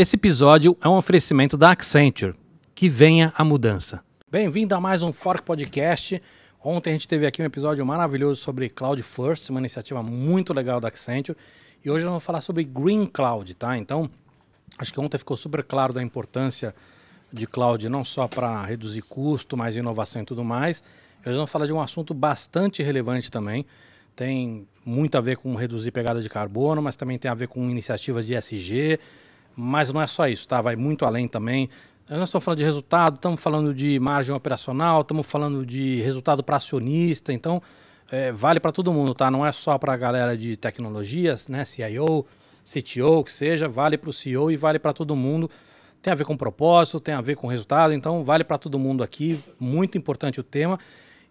Esse episódio é um oferecimento da Accenture. Que venha a mudança. Bem-vindo a mais um Fork Podcast. Ontem a gente teve aqui um episódio maravilhoso sobre Cloud First, uma iniciativa muito legal da Accenture. E hoje eu vou falar sobre Green Cloud, tá? Então, acho que ontem ficou super claro da importância de cloud não só para reduzir custo, mas inovação e tudo mais. Hoje vamos falar de um assunto bastante relevante também. Tem muito a ver com reduzir pegada de carbono, mas também tem a ver com iniciativas de SG. Mas não é só isso, tá? Vai muito além também. Nós estamos falando de resultado, estamos falando de margem operacional, estamos falando de resultado para acionista. Então, é, vale para todo mundo, tá? Não é só para a galera de tecnologias, né? CIO, CTO, que seja, vale para o CEO e vale para todo mundo. Tem a ver com propósito, tem a ver com resultado, então vale para todo mundo aqui. Muito importante o tema.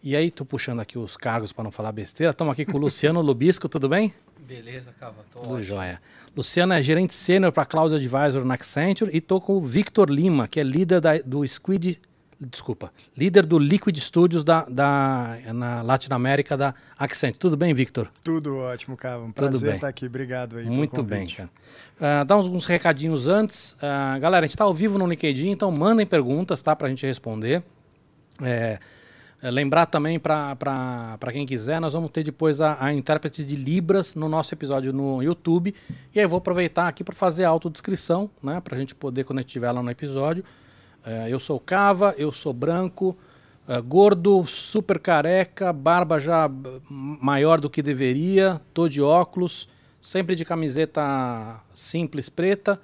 E aí, tô puxando aqui os cargos para não falar besteira. Estamos aqui com o Luciano Lubisco, tudo bem? Beleza, Cava, tô Tudo ótimo. jóia. Luciano é gerente sênior para Cloud Advisor na Accenture e tô com o Victor Lima, que é líder da- do Squid, desculpa, líder do Liquid Studios da, da, na Latinoamérica da Accenture. Tudo bem, Victor? Tudo ótimo, Cava. Um Tudo prazer bem. estar aqui. Obrigado aí pelo Muito bem, convite. cara. Ah, dá uns, uns recadinhos antes. Ah, galera, a gente está ao vivo no LinkedIn, então mandem perguntas, tá? Pra gente responder. É, é, lembrar também para quem quiser, nós vamos ter depois a, a intérprete de Libras no nosso episódio no YouTube. E aí eu vou aproveitar aqui para fazer a autodescrição, né? Pra gente poder, quando a gente lá no episódio. É, eu sou Cava, eu sou branco, é, gordo, super careca, barba já maior do que deveria, tô de óculos, sempre de camiseta simples preta.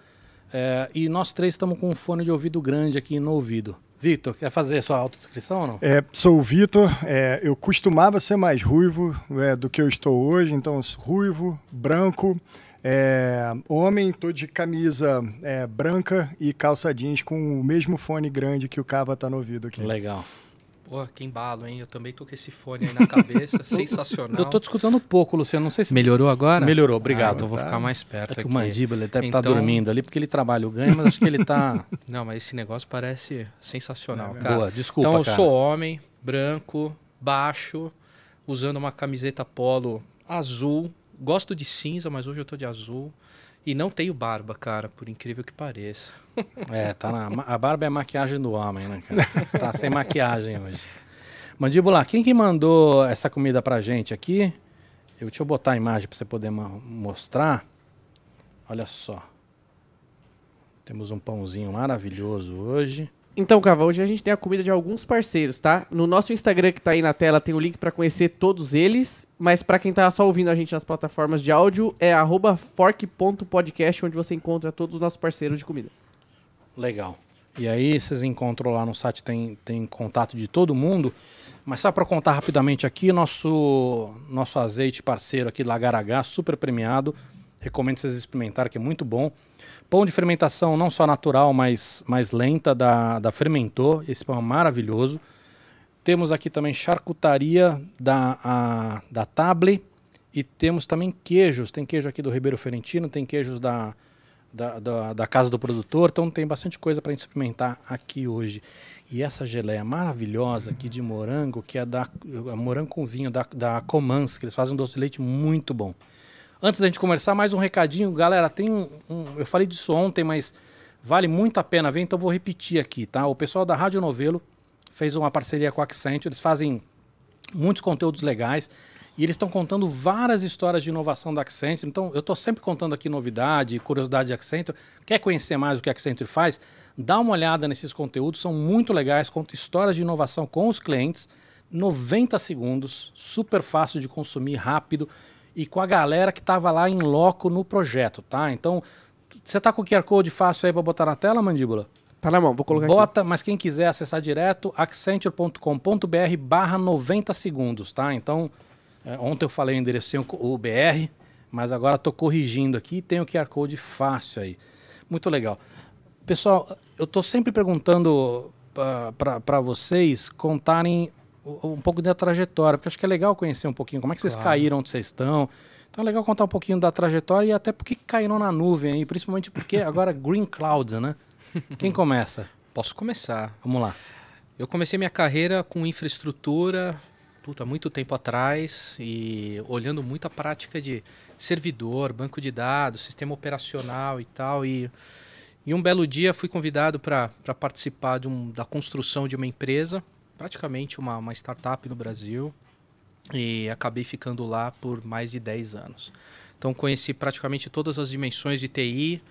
é, e nós três estamos com um fone de ouvido grande aqui no ouvido. Vitor, quer fazer sua autodescrição ou não? É, sou o Vitor. é, eu costumava ser mais ruivo é, do que eu estou hoje, então ruivo, branco, é, homem, tô de camisa é, branca e calça jeans com o mesmo fone grande que o Cava tá no ouvido aqui. Legal. Pô, que embalo, hein? Eu também tô com esse fone aí na cabeça, sensacional. Eu tô te escutando pouco, Luciano. Não sei se Melhorou agora? Melhorou, obrigado. Ah, então vou Tá. ficar mais perto É que o mandíbula ele deve estar Então- dormindo ali porque ele trabalha o ganho, mas acho que ele tá. Não, mas esse negócio parece sensacional, Não, cara. Boa, desculpa. então eu cara. sou homem, branco, baixo, usando uma camiseta polo azul. Gosto de cinza, mas hoje eu tô de azul. E não tenho barba, cara, por incrível que pareça. É, tá na. A barba é a maquiagem do homem, né, cara? Você tá sem maquiagem hoje. Mandíbula, quem que mandou essa comida pra gente aqui? Eu, deixa eu botar a imagem pra você poder mostrar. Olha só. Temos um pãozinho maravilhoso hoje. Então, Cava, hoje a gente tem a comida de alguns parceiros, tá? No nosso Instagram que tá aí na tela tem o link pra conhecer todos eles, mas pra quem tá só ouvindo a gente nas plataformas de áudio é fork.podcast, onde você encontra todos os nossos parceiros de comida. Legal. E aí vocês encontram lá no site, tem, tem contato de todo mundo. Mas só para contar rapidamente aqui, nosso, nosso azeite parceiro aqui, Lagar H, super premiado. Recomendo vocês experimentarem, que é muito bom. Pão de fermentação não só natural, mas mais lenta, da, da Fermentor. Esse pão é maravilhoso. Temos aqui também charcutaria da, a, da Table. E temos também queijos. Tem queijo aqui do Ribeiro Ferentino, tem queijos da, da, da, da casa do produtor. Então tem bastante coisa para gente experimentar aqui hoje. E essa geleia maravilhosa aqui de morango, que é da é morango com vinho da, da Comans, que eles fazem um doce de leite muito bom. Antes da gente começar, mais um recadinho. Galera, tem um, um- Eu falei disso ontem, mas vale muito a pena ver, então vou repetir aqui, tá? O pessoal da Rádio Novelo fez uma parceria com a Accenture. Eles fazem muitos conteúdos legais e eles estão contando várias histórias de inovação da Accenture. Então, eu estou sempre contando aqui novidade, curiosidade de Accenture. Quer conhecer mais o que a Accenture faz? Dá uma olhada nesses conteúdos, são muito legais, conta histórias de inovação com os clientes, 90 segundos, super fácil de consumir, rápido e com a galera que estava lá em loco no projeto, tá? Então, você tá com o QR Code fácil aí para botar na tela, mandíbula? Tá na mão, vou colocar aqui. Bota, mas quem quiser acessar direto, accenture.com.br barra 90 segundos, tá? Então, é, ontem eu falei o endereço sem o, o BR, mas agora estou corrigindo aqui tem o QR Code fácil aí. Muito legal. Pessoal, eu estou sempre perguntando para vocês contarem um pouco da trajetória, porque acho que é legal conhecer um pouquinho como é que vocês Claro. caíram onde vocês estão. Então é legal contar um pouquinho da trajetória e até porque caíram na nuvem aí, principalmente porque agora é Green Cloud, né? Quem começa? Posso começar. Vamos lá. Eu comecei minha carreira com infraestrutura, puta, muito tempo atrás, e olhando muito a prática de servidor, banco de dados, sistema operacional e tal. E, E um belo dia fui convidado para participar de um, da construção de uma empresa, praticamente uma, uma startup no Brasil, e acabei ficando lá por mais de 10 anos. Então conheci praticamente todas as dimensões de TI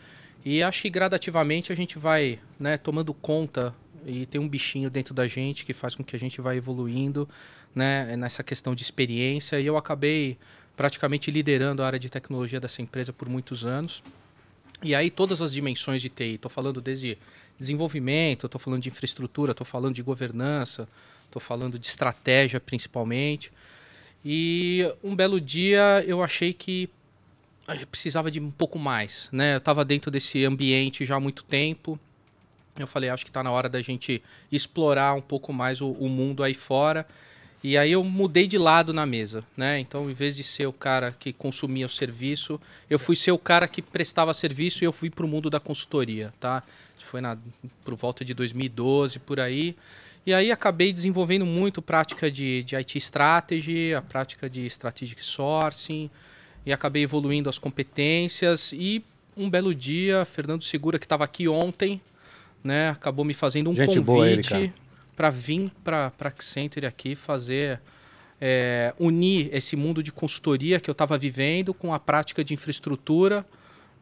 e acho que gradativamente a gente vai né, tomando conta e tem um bichinho dentro da gente que faz com que a gente vá evoluindo né, nessa questão de experiência e eu acabei praticamente liderando a área de tecnologia dessa empresa por muitos anos. E aí todas as dimensões de TI, estou falando desde desenvolvimento, estou falando de infraestrutura, estou falando de governança, estou falando de estratégia principalmente. E um belo dia eu achei que eu precisava de um pouco mais, né? Eu estava dentro desse ambiente já há muito tempo. Eu falei, acho que está na hora da gente explorar um pouco mais o, o, mundo aí fora. E aí eu mudei de lado na mesa, né? Então, em vez de ser o cara que consumia o serviço, eu fui ser o cara que prestava serviço e eu fui para o mundo da consultoria, tá? Foi na, por volta de 2012, por aí. E aí acabei desenvolvendo muito prática de, de IT Strategy, a prática de Strategic Sourcing, e acabei evoluindo as competências. E um belo dia, Fernando Segura, que estava aqui ontem, né, acabou me fazendo um Gente convite para vir para a Accenture aqui fazer. É, unir esse mundo de consultoria que eu estava vivendo com a prática de infraestrutura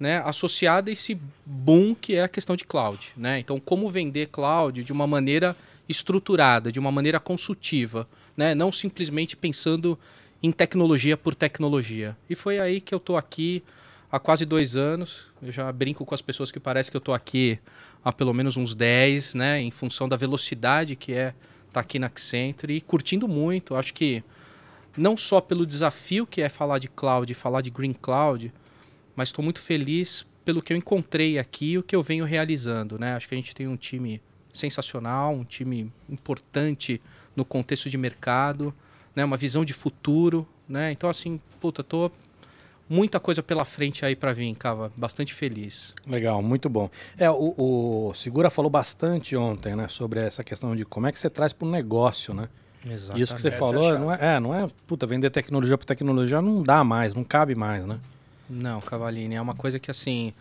né, associada a esse boom que é a questão de cloud. Né? Então, como vender cloud de uma maneira estruturada, de uma maneira consultiva, né? não simplesmente pensando em tecnologia por tecnologia. E foi aí que eu estou aqui há quase dois anos. Eu já brinco com as pessoas que parece que eu estou aqui há pelo menos uns 10, né? em função da velocidade que é estar tá aqui na Accenture e curtindo muito. Acho que não só pelo desafio que é falar de cloud, falar de green cloud, mas estou muito feliz pelo que eu encontrei aqui e o que eu venho realizando. Né? Acho que a gente tem um time sensacional, um time importante no contexto de mercado, né? Uma visão de futuro, né? Então assim, puta, tô muita coisa pela frente aí para vir, Cava. Bastante feliz. Legal, muito bom. É, o, o, Segura falou bastante ontem, né, sobre essa questão de como é que você traz para o negócio, né? Exatamente. Isso que você Essa falou, é não, é, é, não é, puta, vender tecnologia por tecnologia não dá mais, não cabe mais, né? Não, Cavalini, é uma coisa que assim,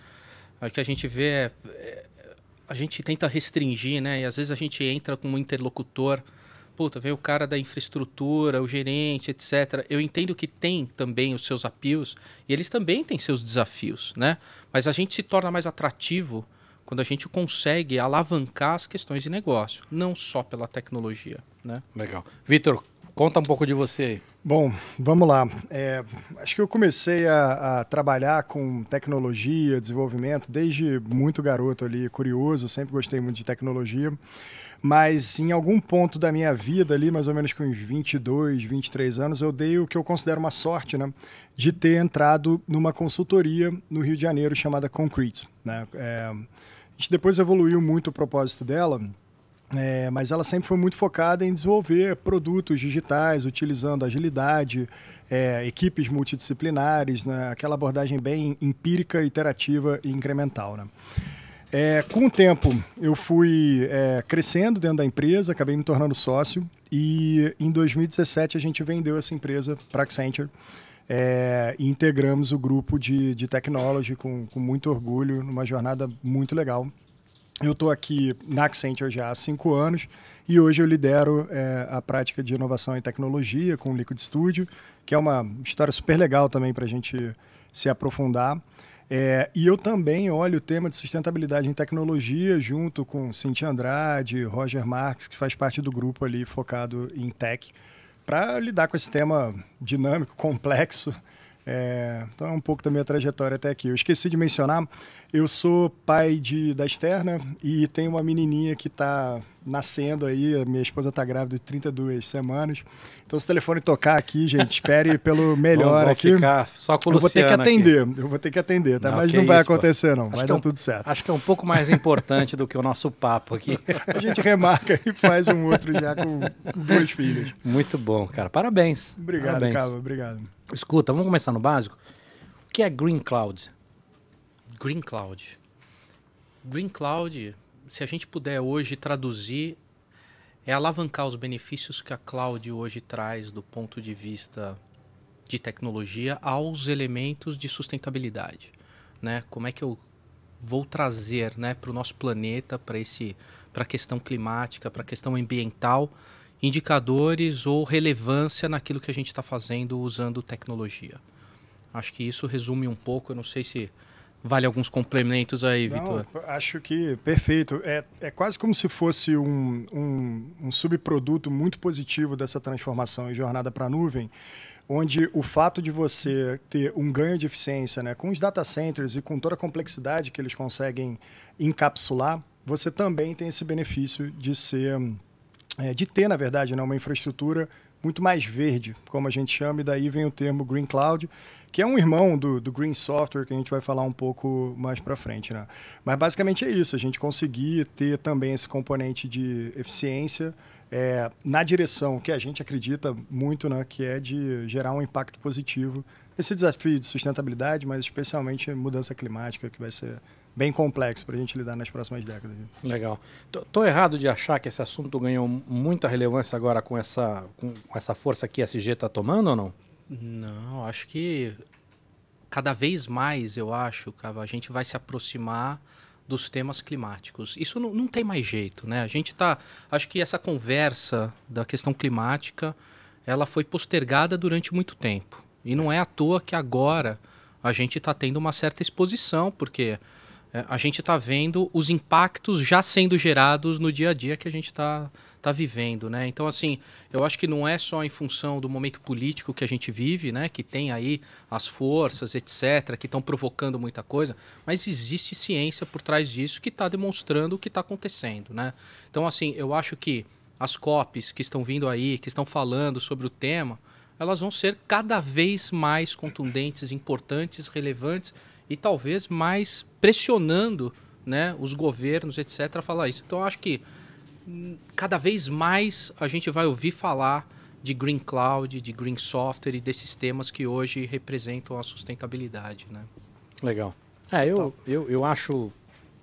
o que a gente vê é, é a gente tenta restringir, né? E às vezes a gente entra como interlocutor, puta, vem o cara da infraestrutura, o gerente, etc. Eu entendo que tem também os seus apios e eles também têm seus desafios, né? Mas a gente se torna mais atrativo quando a gente consegue alavancar as questões de negócio, não só pela tecnologia, né? Legal. Vitor, Conta um pouco de você aí. Bom, vamos lá. É, acho que eu comecei a, a, trabalhar com tecnologia, desenvolvimento, desde muito garoto ali, curioso, sempre gostei muito de tecnologia. Mas em algum ponto da minha vida ali, mais ou menos com uns 22, 23 anos, eu dei o que eu considero uma sorte, né? De ter entrado numa consultoria no Rio de Janeiro chamada Concrete. Né? É, a gente depois evoluiu muito o propósito dela, é, mas ela sempre foi muito focada em desenvolver produtos digitais, utilizando agilidade, é, equipes multidisciplinares, né? aquela abordagem bem empírica, iterativa e incremental. Né? É, com o tempo, eu fui é, crescendo dentro da empresa, acabei me tornando sócio e em 2017 a gente vendeu essa empresa para Accenture é, e integramos o grupo de, de technology com, com muito orgulho, numa jornada muito legal. Eu estou aqui na Accenture já há cinco anos e hoje eu lidero é, a prática de inovação e tecnologia com o Liquid Studio, que é uma história super legal também para a gente se aprofundar. É, e eu também olho o tema de sustentabilidade em tecnologia junto com Cintia Andrade, Roger Marques, que faz parte do grupo ali focado em tech, para lidar com esse tema dinâmico, complexo. É, então é um pouco da minha trajetória até aqui. Eu esqueci de mencionar, eu sou pai de, da externa e tenho uma menininha que está nascendo aí. A minha esposa está grávida de 32 semanas. Então, se o telefone tocar aqui, gente, espere pelo melhor vamos, aqui. Ficar só com o eu vou ter que atender, aqui. eu vou ter que atender, tá? Não, Mas não vai isso, acontecer, não. Vai dar é tudo certo. Acho que é um pouco mais importante do que o nosso papo aqui. a gente remarca e faz um outro já com duas filhas. Muito bom, cara. Parabéns. Obrigado, Parabéns. Obrigado. Escuta, vamos começar no básico. O que é Green Cloud? Green Cloud. Green Cloud, se a gente puder hoje traduzir, é alavancar os benefícios que a cloud hoje traz do ponto de vista de tecnologia aos elementos de sustentabilidade. Né? Como é que eu vou trazer né, para o nosso planeta, para a questão climática, para a questão ambiental, indicadores ou relevância naquilo que a gente está fazendo usando tecnologia. Acho que isso resume um pouco, eu não sei se vale alguns complementos aí, Vitor. Acho que perfeito. É, é quase como se fosse um, um, um subproduto muito positivo dessa transformação em jornada para a nuvem, onde o fato de você ter um ganho de eficiência né, com os data centers e com toda a complexidade que eles conseguem encapsular, você também tem esse benefício de ser, é, de ter, na verdade, né, uma infraestrutura muito mais verde, como a gente chama, e daí vem o termo Green Cloud, que é um irmão do, do Green Software, que a gente vai falar um pouco mais para frente. Né? Mas basicamente é isso, a gente conseguir ter também esse componente de eficiência é, na direção que a gente acredita muito, né, que é de gerar um impacto positivo esse desafio de sustentabilidade, mas especialmente mudança climática, que vai ser bem complexo para a gente lidar nas próximas décadas. Legal. Tô, errado de achar que esse assunto ganhou muita relevância agora com essa, com essa força que a SG está tomando ou não? Não, acho que cada vez mais, eu acho, a gente vai se aproximar dos temas climáticos. Isso não, não tem mais jeito, né? A gente está, acho que essa conversa da questão climática, ela foi postergada durante muito tempo. E não é à toa que agora a gente está tendo uma certa exposição, porque a gente está vendo os impactos já sendo gerados no dia a dia que a gente está tá vivendo, né? Então, assim, eu acho que não é só em função do momento político que a gente vive, né? Que tem aí as forças, etc., que estão provocando muita coisa, mas existe ciência por trás disso que está demonstrando o que está acontecendo, né? Então, assim, eu acho que as COPs que estão vindo aí, que estão falando sobre o tema, elas vão ser cada vez mais contundentes, importantes, relevantes e talvez mais pressionando né, os governos, etc., a falar isso. Então, acho que hum, cada vez mais a gente vai ouvir falar de Green Cloud, de Green Software e desses temas que hoje representam a sustentabilidade. Né? Legal. É, eu, eu, eu acho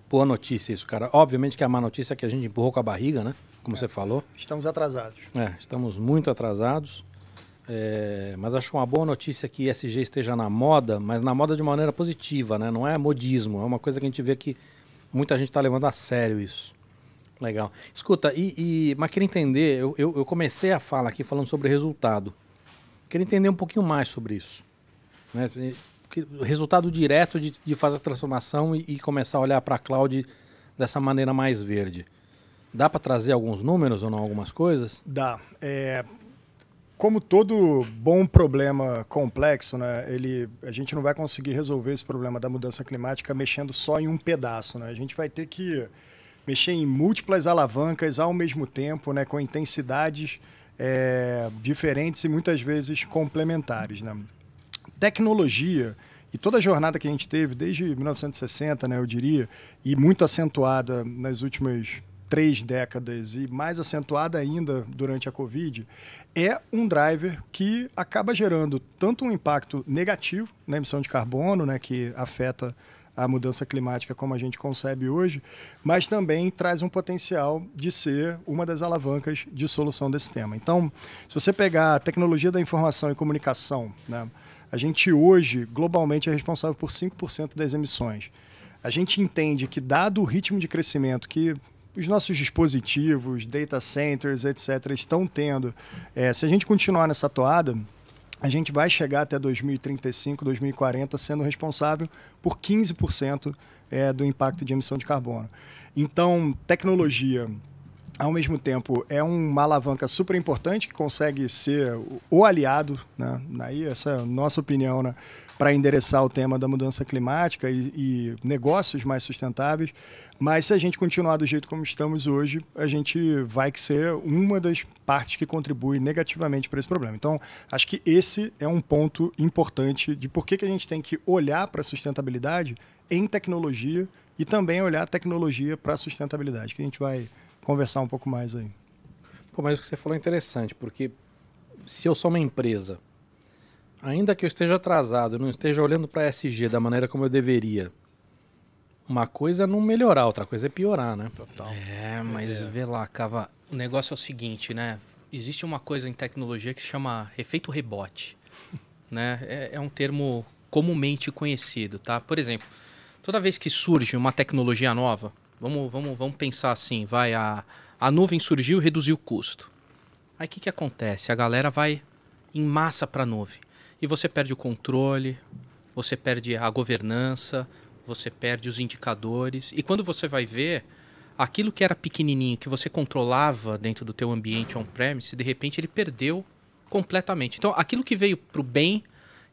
boa notícia isso, cara. Obviamente que a má notícia é que a gente empurrou com a barriga, né? Como é, você falou. Estamos atrasados. É, estamos muito atrasados. É, mas acho uma boa notícia que ESG esteja na moda, mas na moda de maneira positiva, né? Não é modismo, é uma coisa que a gente vê que muita gente está levando a sério isso. Legal. Escuta, e, e mas queria entender, eu, eu, eu, comecei a fala aqui falando sobre resultado. Queria entender um pouquinho mais sobre isso. Né? Resultado direto de, de fazer a transformação e, e começar a olhar para a cloud dessa maneira mais verde. Dá para trazer alguns números ou não algumas coisas? Dá. É, como todo bom problema complexo, né, ele, a gente não vai conseguir resolver esse problema da mudança climática mexendo só em um pedaço. Né? A gente vai ter que mexer em múltiplas alavancas ao mesmo tempo, né, com intensidades é, diferentes e muitas vezes complementares. Né? Tecnologia e toda a jornada que a gente teve desde 1960, né, eu diria, e muito acentuada nas últimas três décadas e mais acentuada ainda durante a Covid, é um driver que acaba gerando tanto um impacto negativo na emissão de carbono, né, que afeta a mudança climática como a gente concebe hoje, mas também traz um potencial de ser uma das alavancas de solução desse tema. Então, se você pegar a tecnologia da informação e comunicação, né, a gente hoje, globalmente, é responsável por 5% das emissões. A gente entende que, dado o ritmo de crescimento que os nossos dispositivos, data centers, etc., estão tendo. É, se a gente continuar nessa toada, a gente vai chegar até 2035, 2040 sendo responsável por 15% é, do impacto de emissão de carbono. Então, tecnologia, ao mesmo tempo, é uma alavanca super importante que consegue ser o aliado, né? Aí, essa é a nossa opinião, né? para endereçar o tema da mudança climática e, e negócios mais sustentáveis. Mas se a gente continuar do jeito como estamos hoje, a gente vai ser uma das partes que contribui negativamente para esse problema. Então, acho que esse é um ponto importante de por que, que a gente tem que olhar para a sustentabilidade em tecnologia e também olhar a tecnologia para a sustentabilidade, que a gente vai conversar um pouco mais aí. Pô, mas o que você falou é interessante, porque se eu sou uma empresa, ainda que eu esteja atrasado, não esteja olhando para a SG da maneira como eu deveria, uma coisa é não melhorar, outra coisa é piorar, né? Total. É, mas é. vê lá, Cava, o negócio é o seguinte, né? Existe uma coisa em tecnologia que se chama efeito rebote, né? É, é um termo comumente conhecido, tá? Por exemplo, toda vez que surge uma tecnologia nova, vamos, vamos, vamos pensar assim, vai a, a nuvem surgiu, reduziu o custo. Aí o que, que acontece? A galera vai em massa para a nuvem e você perde o controle, você perde a governança, você perde os indicadores e quando você vai ver aquilo que era pequenininho que você controlava dentro do teu ambiente on-premise, de repente ele perdeu completamente. Então, aquilo que veio para o bem,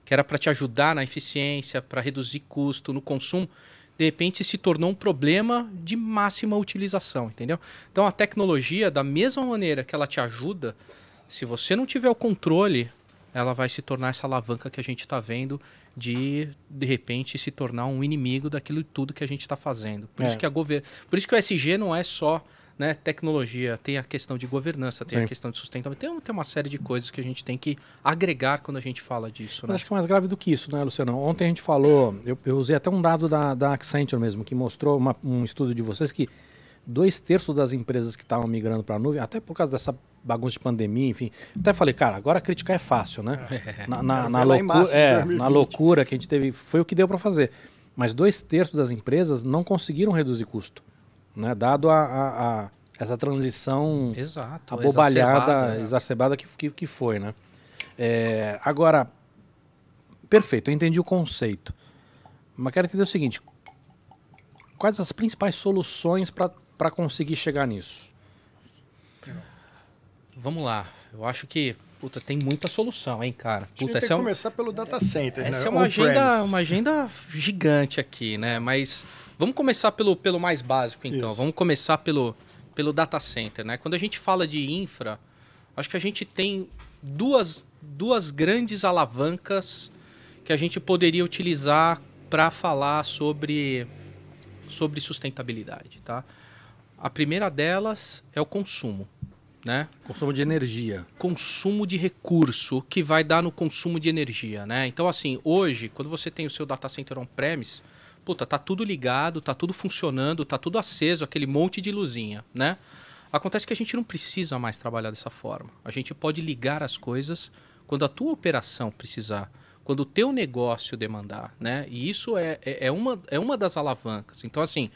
que era para te ajudar na eficiência, para reduzir custo no consumo, de repente se tornou um problema de máxima utilização, entendeu? Então, a tecnologia, da mesma maneira que ela te ajuda, se você não tiver o controle, ela vai se tornar essa alavanca que a gente está vendo de de repente se tornar um inimigo daquilo tudo que a gente está fazendo. Por É. isso que a gover... por isso que o SG não é só né, tecnologia, tem a questão de governança, tem Sim. a questão de sustentabilidade, tem, tem uma série de coisas que a gente tem que agregar quando a gente fala disso. Né? acho que é mais grave do que isso, né, Luciano? Ontem a gente falou, eu, eu usei até um dado da, da Accenture mesmo, que mostrou uma- um estudo de vocês que dois terços das empresas que estavam migrando para a nuvem, até por causa dessa bagunça de pandemia, enfim, até falei, cara, agora criticar é fácil, né? Na, na, na ver lá em loucu- março de é, 2020. na loucura que a gente teve, foi o que deu para fazer. Mas dois terços das empresas não conseguiram reduzir custo, né? Dado a, a- a- essa transição Exato. abobalhada, exacerbada. exacerbada que, que, que foi, né? É, agora, perfeito, eu entendi o conceito. Mas quero entender o seguinte: quais as principais soluções para conseguir chegar nisso? Vamos lá. Eu acho que puta, tem muita solução, hein, cara. Puta, tem essa que é, um- começar pelo data center, essa né? é uma agenda, uma agenda gigante aqui, né? Mas vamos começar pelo, pelo mais básico, então. Isso. Vamos começar pelo, pelo data center, né? Quando a gente fala de infra, acho que a gente tem duas, duas grandes alavancas que a gente poderia utilizar para falar sobre, sobre sustentabilidade, tá? A primeira delas é o consumo, né? Consumo de energia. consumo de recurso que vai dar no consumo de energia, né? Então, assim, hoje, quando você tem o seu data center on-premise, puta, tá tudo ligado, tá tudo funcionando, tá tudo aceso, aquele monte de luzinha, né? Acontece que a gente não precisa mais trabalhar dessa forma. A gente pode ligar as coisas quando a tua operação precisar, quando o teu negócio demandar, né? E isso é, é, é uma, é uma das alavancas. Então, assim,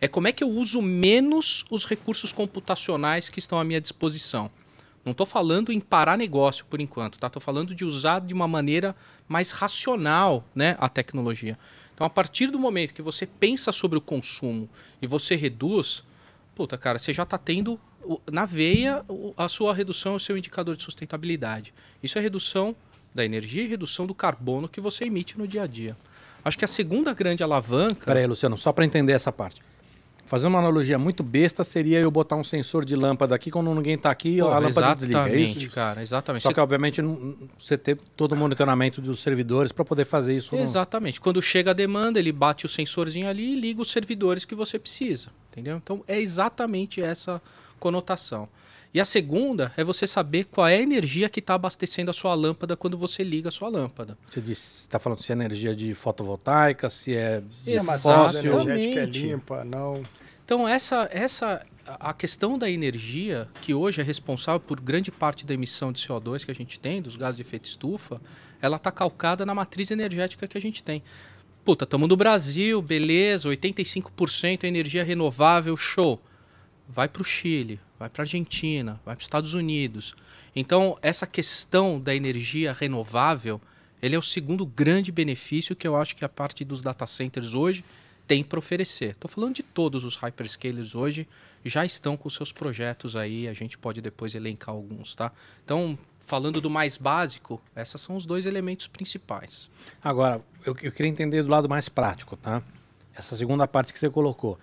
é como é que eu uso menos os recursos computacionais que estão à minha disposição. Não estou falando em parar negócio por enquanto, tá? Estou falando de usar de uma maneira mais racional né, a tecnologia. Então, a partir do momento que você pensa sobre o consumo e você reduz, puta, cara, você já está tendo na veia a sua redução, o seu indicador de sustentabilidade. Isso é redução da energia e redução do carbono que você emite no dia a dia. Acho que a segunda grande alavanca. Pera aí, Luciano, só para entender essa parte. Fazer uma analogia muito besta seria eu botar um sensor de lâmpada aqui, quando ninguém está aqui, Pô, a lâmpada desliga. É exatamente, isso? cara, exatamente. Só que, obviamente, não- você ter todo o monitoramento dos servidores para poder fazer isso. no- Exatamente. Quando chega a demanda, ele bate o sensorzinho ali e liga os servidores que você precisa. Entendeu? Então é exatamente essa conotação. E a segunda é você saber qual é a energia que está abastecendo a sua lâmpada quando você liga a sua lâmpada. Você está falando se é energia de fotovoltaica, se é Se de matriz fóssil. energética é limpa, não. Então essa essa a a questão da energia, que hoje é responsável por grande parte da emissão de CO2 que a gente tem, dos gases de efeito estufa, ela está calcada na matriz energética que a gente tem. Puta, estamos no Brasil, beleza, 85% é energia renovável, show. Vai para o Chile, vai para a Argentina, vai para os Estados Unidos. Então, essa questão da energia renovável, ele é o segundo grande benefício que eu acho que a parte dos data centers hoje tem para oferecer. Estou falando de todos os hyperscalers hoje, já estão com seus projetos aí, a gente pode depois elencar alguns, tá? Então, falando do mais básico, esses são os dois elementos principais. Agora, eu, eu queria entender do lado mais prático, tá? Essa segunda parte que você colocou.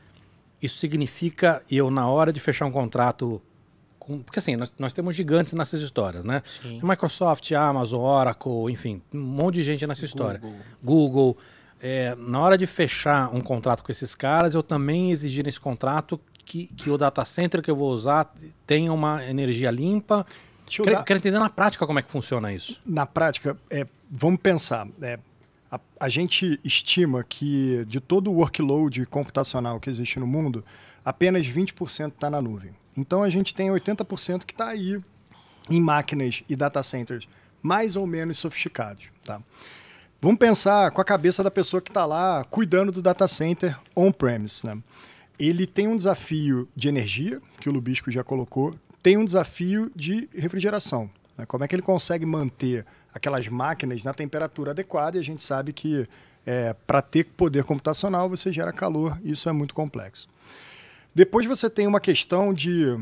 Isso significa eu, na hora de fechar um contrato. Com, porque assim, nós, nós temos gigantes nessas histórias, né? Sim. Microsoft, Amazon, Oracle, enfim, um monte de gente nessa história. Google. Google. é, na hora de fechar um contrato com esses caras, eu também exigir nesse contrato que, que o data center que eu vou usar tenha uma energia limpa. Quero, dar- quero entender na prática como é que funciona isso. Na prática, é, vamos pensar. é, a, a gente estima que de todo o workload computacional que existe no mundo, apenas 20% está na nuvem. Então a gente tem 80% que está aí em máquinas e data centers mais ou menos sofisticados. Tá? Vamos pensar com a cabeça da pessoa que está lá cuidando do data center on-premise. Né? Ele tem um desafio de energia, que o Lubisco já colocou, tem um desafio de refrigeração. Né? Como é que ele consegue manter aquelas máquinas na temperatura adequada? E a gente sabe que é, para ter poder computacional você gera calor, isso é muito complexo. Depois você tem uma questão de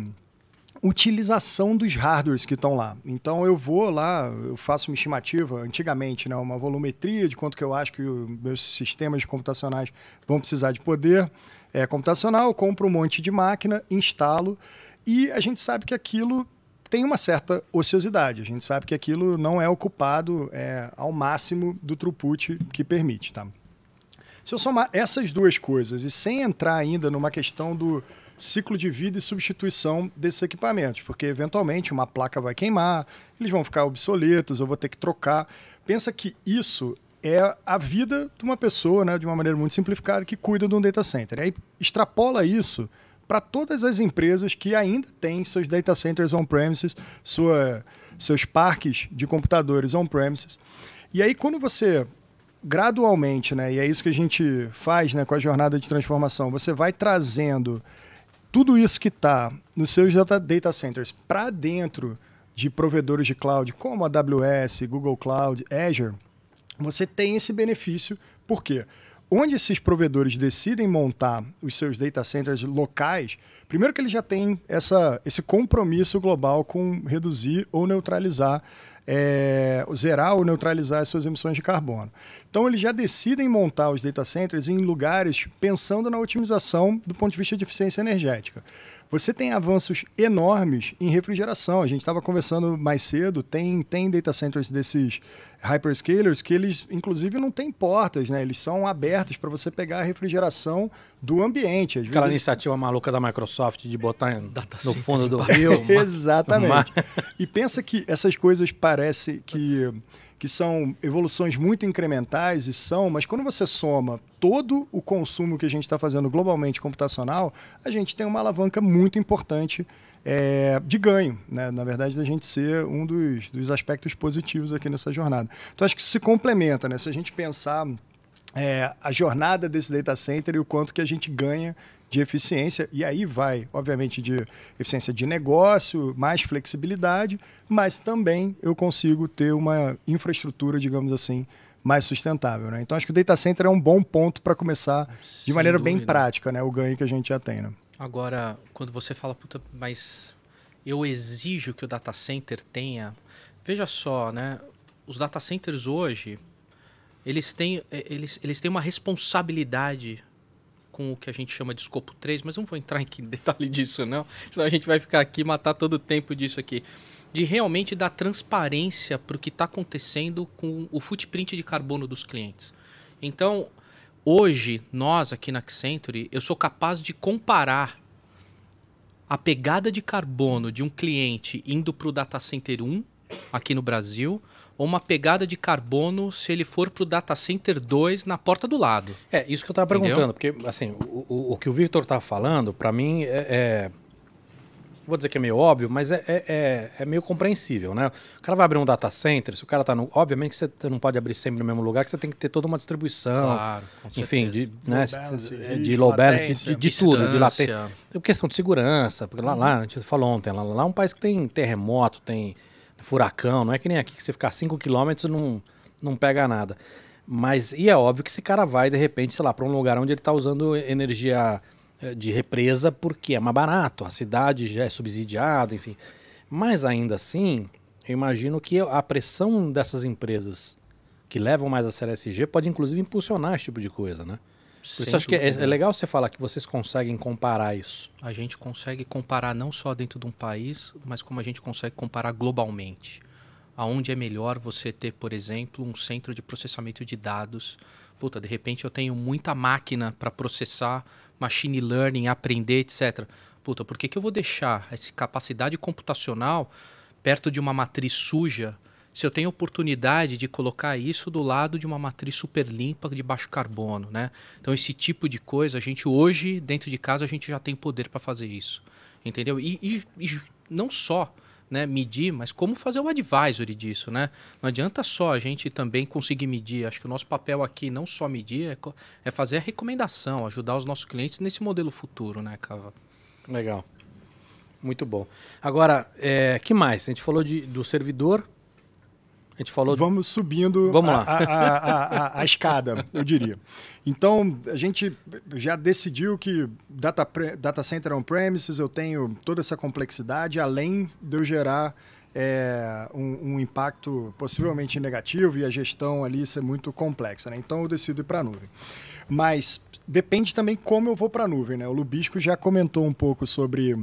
utilização dos hardwares que estão lá. Então eu vou lá, eu faço uma estimativa, antigamente, né, uma volumetria de quanto que eu acho que os meus sistemas computacionais vão precisar de poder é, computacional, compro um monte de máquina, instalo, e a gente sabe que aquilo tem uma certa ociosidade. A gente sabe que aquilo não é ocupado é, ao máximo do throughput que permite. Tá? Se eu somar essas duas coisas e sem entrar ainda numa questão do ciclo de vida e substituição desses equipamentos, porque eventualmente uma placa vai queimar, eles vão ficar obsoletos, eu vou ter que trocar. Pensa que isso é a vida de uma pessoa, né, de uma maneira muito simplificada, que cuida de um data center. Aí extrapola isso para todas as empresas que ainda têm seus data centers on-premises, seus parques de computadores on-premises. E aí, quando você gradualmente, né, e é isso que a gente faz né, com a jornada de transformação, você vai trazendo tudo isso que está nos seus data, centers para dentro de provedores de cloud, como a AWS, Google Cloud, Azure, você tem esse benefício, por quê? Onde esses provedores decidem montar os seus data centers locais, primeiro que eles já têm essa, esse compromisso global com reduzir ou neutralizar é, zerar ou neutralizar as suas emissões de carbono. Então, eles já decidem montar os data centers em lugares pensando na otimização do ponto de vista de eficiência energética. Você tem avanços enormes em refrigeração. A gente estava conversando mais cedo, tem, tem data centers desses hyperscalers que eles, inclusive, não têm portas, né? Eles são abertos para você pegar a refrigeração do ambiente. Às Aquela vezes, iniciativa maluca da Microsoft de botar no fundo do rio. Exatamente. e pensa que essas coisas parecem que que são evoluções muito incrementais e são, mas quando você soma todo o consumo que a gente está fazendo globalmente computacional, a gente tem uma alavanca muito importante é, de ganho, né? na verdade, da gente ser um dos, dos aspectos positivos aqui nessa jornada. Então, acho que isso se complementa, né? Se a gente pensar é, a jornada desse data center e o quanto que a gente ganha de eficiência, e aí vai, obviamente, de eficiência de negócio, mais flexibilidade, mas também eu consigo ter uma infraestrutura, digamos assim, mais sustentável. Né? Então acho que o data center é um bom ponto para começar Sem de maneira dúvida. bem prática, né? o ganho que a gente já tem. Né? Agora, quando você fala, puta, mas eu exijo que o data center tenha. Veja só, né? Os data centers hoje, eles têm, eles, eles têm uma responsabilidade com o que a gente chama de escopo 3, mas não vou entrar em detalhe disso não, senão a gente vai ficar aqui matar todo o tempo disso aqui. De realmente dar transparência para o que está acontecendo com o footprint de carbono dos clientes. Então, hoje, nós aqui na Accenture, eu sou capaz de comparar a pegada de carbono de um cliente indo para o data center 1 aqui no Brasil ou uma pegada de carbono se ele for para o data center 2 na porta do lado. É, isso que eu estava perguntando, porque assim, o, o, o, que o Victor está falando, para mim, é, é, Vou dizer que é meio óbvio, mas é, é, é, é, meio compreensível, né? O cara vai abrir um data center, se o cara está no. Obviamente que você não pode abrir sempre no mesmo lugar, que você tem que ter toda uma distribuição. Claro, enfim, de, né, balance, de low balance, de, de, de tudo, de latência. Tem questão de segurança, porque lá, lá, a gente falou ontem, lá, lá é um país que tem terremoto, tem furacão, não é que nem aqui que você ficar 5 km não, não pega nada. Mas, e é óbvio que esse cara vai, de repente, sei lá, para um lugar onde ele está usando energia eh, de represa porque é mais barato, a cidade já é subsidiada, enfim. Mas ainda assim, eu imagino que a pressão dessas empresas que levam mais a sério SG pode inclusive impulsionar esse tipo de coisa, né? Por isso acho que é, é, legal você falar que vocês conseguem comparar isso. A gente consegue comparar não só dentro de um país, mas como a gente consegue comparar globalmente. Aonde é melhor você ter, por exemplo, um centro de processamento de dados. Puta, de repente eu tenho muita máquina para processar, machine learning, aprender, etc. Puta, por que, que eu vou deixar essa capacidade computacional perto de uma matriz suja? Se eu tenho oportunidade de colocar isso do lado de uma matriz super limpa de baixo carbono, né? Então esse tipo de coisa, a gente hoje dentro de casa a gente já tem poder para fazer isso, entendeu? E, e, e, não só né, medir, mas como fazer o advisory disso, né? Não adianta só a gente também conseguir medir. Acho que o nosso papel aqui não só medir, é, é fazer a recomendação, ajudar os nossos clientes nesse modelo futuro, né, Cava? Legal. Muito bom. Agora, é, que mais? A gente falou de, do servidor, a gente falou. Vamos subindo Vamos lá. A, a, a, a, escada, eu diria. Então, a gente já decidiu que data, data center on-premises, eu tenho toda essa complexidade, além de eu gerar é, um, um, impacto possivelmente negativo e a gestão ali ser muito complexa. Né? Então, eu decido ir para a nuvem. Mas depende também como eu vou para a nuvem. Né? O Lubisco já comentou um pouco sobre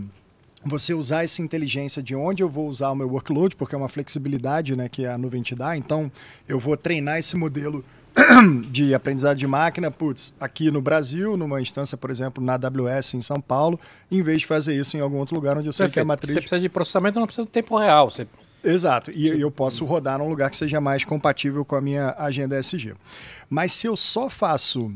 você usar essa inteligência de onde eu vou usar o meu workload, porque é uma flexibilidade né, que a nuvem te dá. Então, eu vou treinar esse modelo de aprendizado de máquina, putz, aqui no Brasil, numa instância, por exemplo, na AWS em São Paulo, em vez de fazer isso em algum outro lugar onde eu sei Perfeito. que a matriz. Você precisa de processamento, não precisa de tempo real. Você... Exato, e eu posso rodar num lugar que seja mais compatível com a minha agenda SG. Mas se eu só faço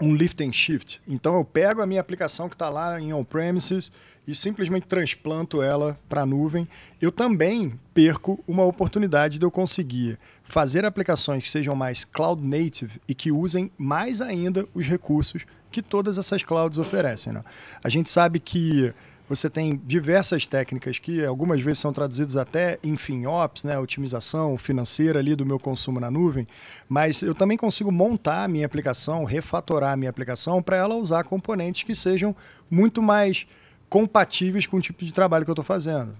um lift and shift, então eu pego a minha aplicação que está lá em on-premises e simplesmente transplanto ela para a nuvem, eu também perco uma oportunidade de eu conseguir fazer aplicações que sejam mais cloud native e que usem mais ainda os recursos que todas essas clouds oferecem. Né? A gente sabe que você tem diversas técnicas que algumas vezes são traduzidas até em FinOps, né, otimização financeira ali do meu consumo na nuvem, mas eu também consigo montar a minha aplicação, refatorar a minha aplicação para ela usar componentes que sejam muito mais compatíveis com o tipo de trabalho que eu estou fazendo.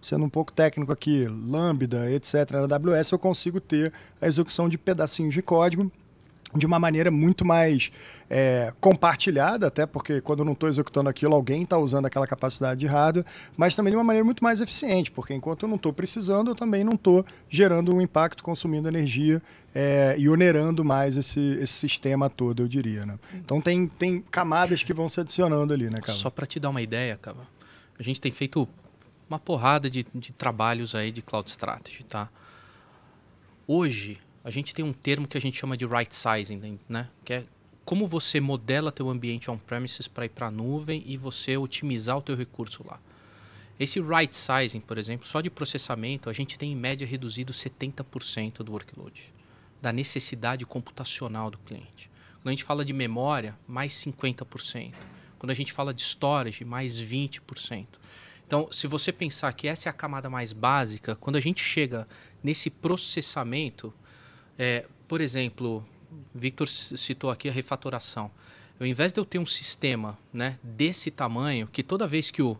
Sendo um pouco técnico aqui, Lambda, etc., na AWS, eu consigo ter a execução de pedacinhos de código de uma maneira muito mais é, compartilhada, até porque quando eu não estou executando aquilo, alguém está usando aquela capacidade de hardware, mas também de uma maneira muito mais eficiente, porque enquanto eu não estou precisando, eu também não estou gerando um impacto, consumindo energia é, e onerando mais esse, esse sistema todo, eu diria. Né? Então tem, tem camadas que vão se adicionando ali, né, cara? Só para te dar uma ideia, cara, a gente tem feito uma porrada de, de trabalhos aí de cloud strategy, tá? Hoje, a gente tem um termo que a gente chama de right sizing, né? Que é como você modela teu ambiente on-premises para ir para a nuvem e você otimizar o teu recurso lá. Esse right sizing, por exemplo, só de processamento, a gente tem em média reduzido 70% do workload, da necessidade computacional do cliente. Quando a gente fala de memória, mais 50%. Quando a gente fala de storage, mais 20%. Então, se você pensar que essa é a camada mais básica, quando a gente chega nesse processamento, é, por exemplo, Victor citou aqui a refatoração. Ao invés de eu ter um sistema né, desse tamanho, que toda vez que o,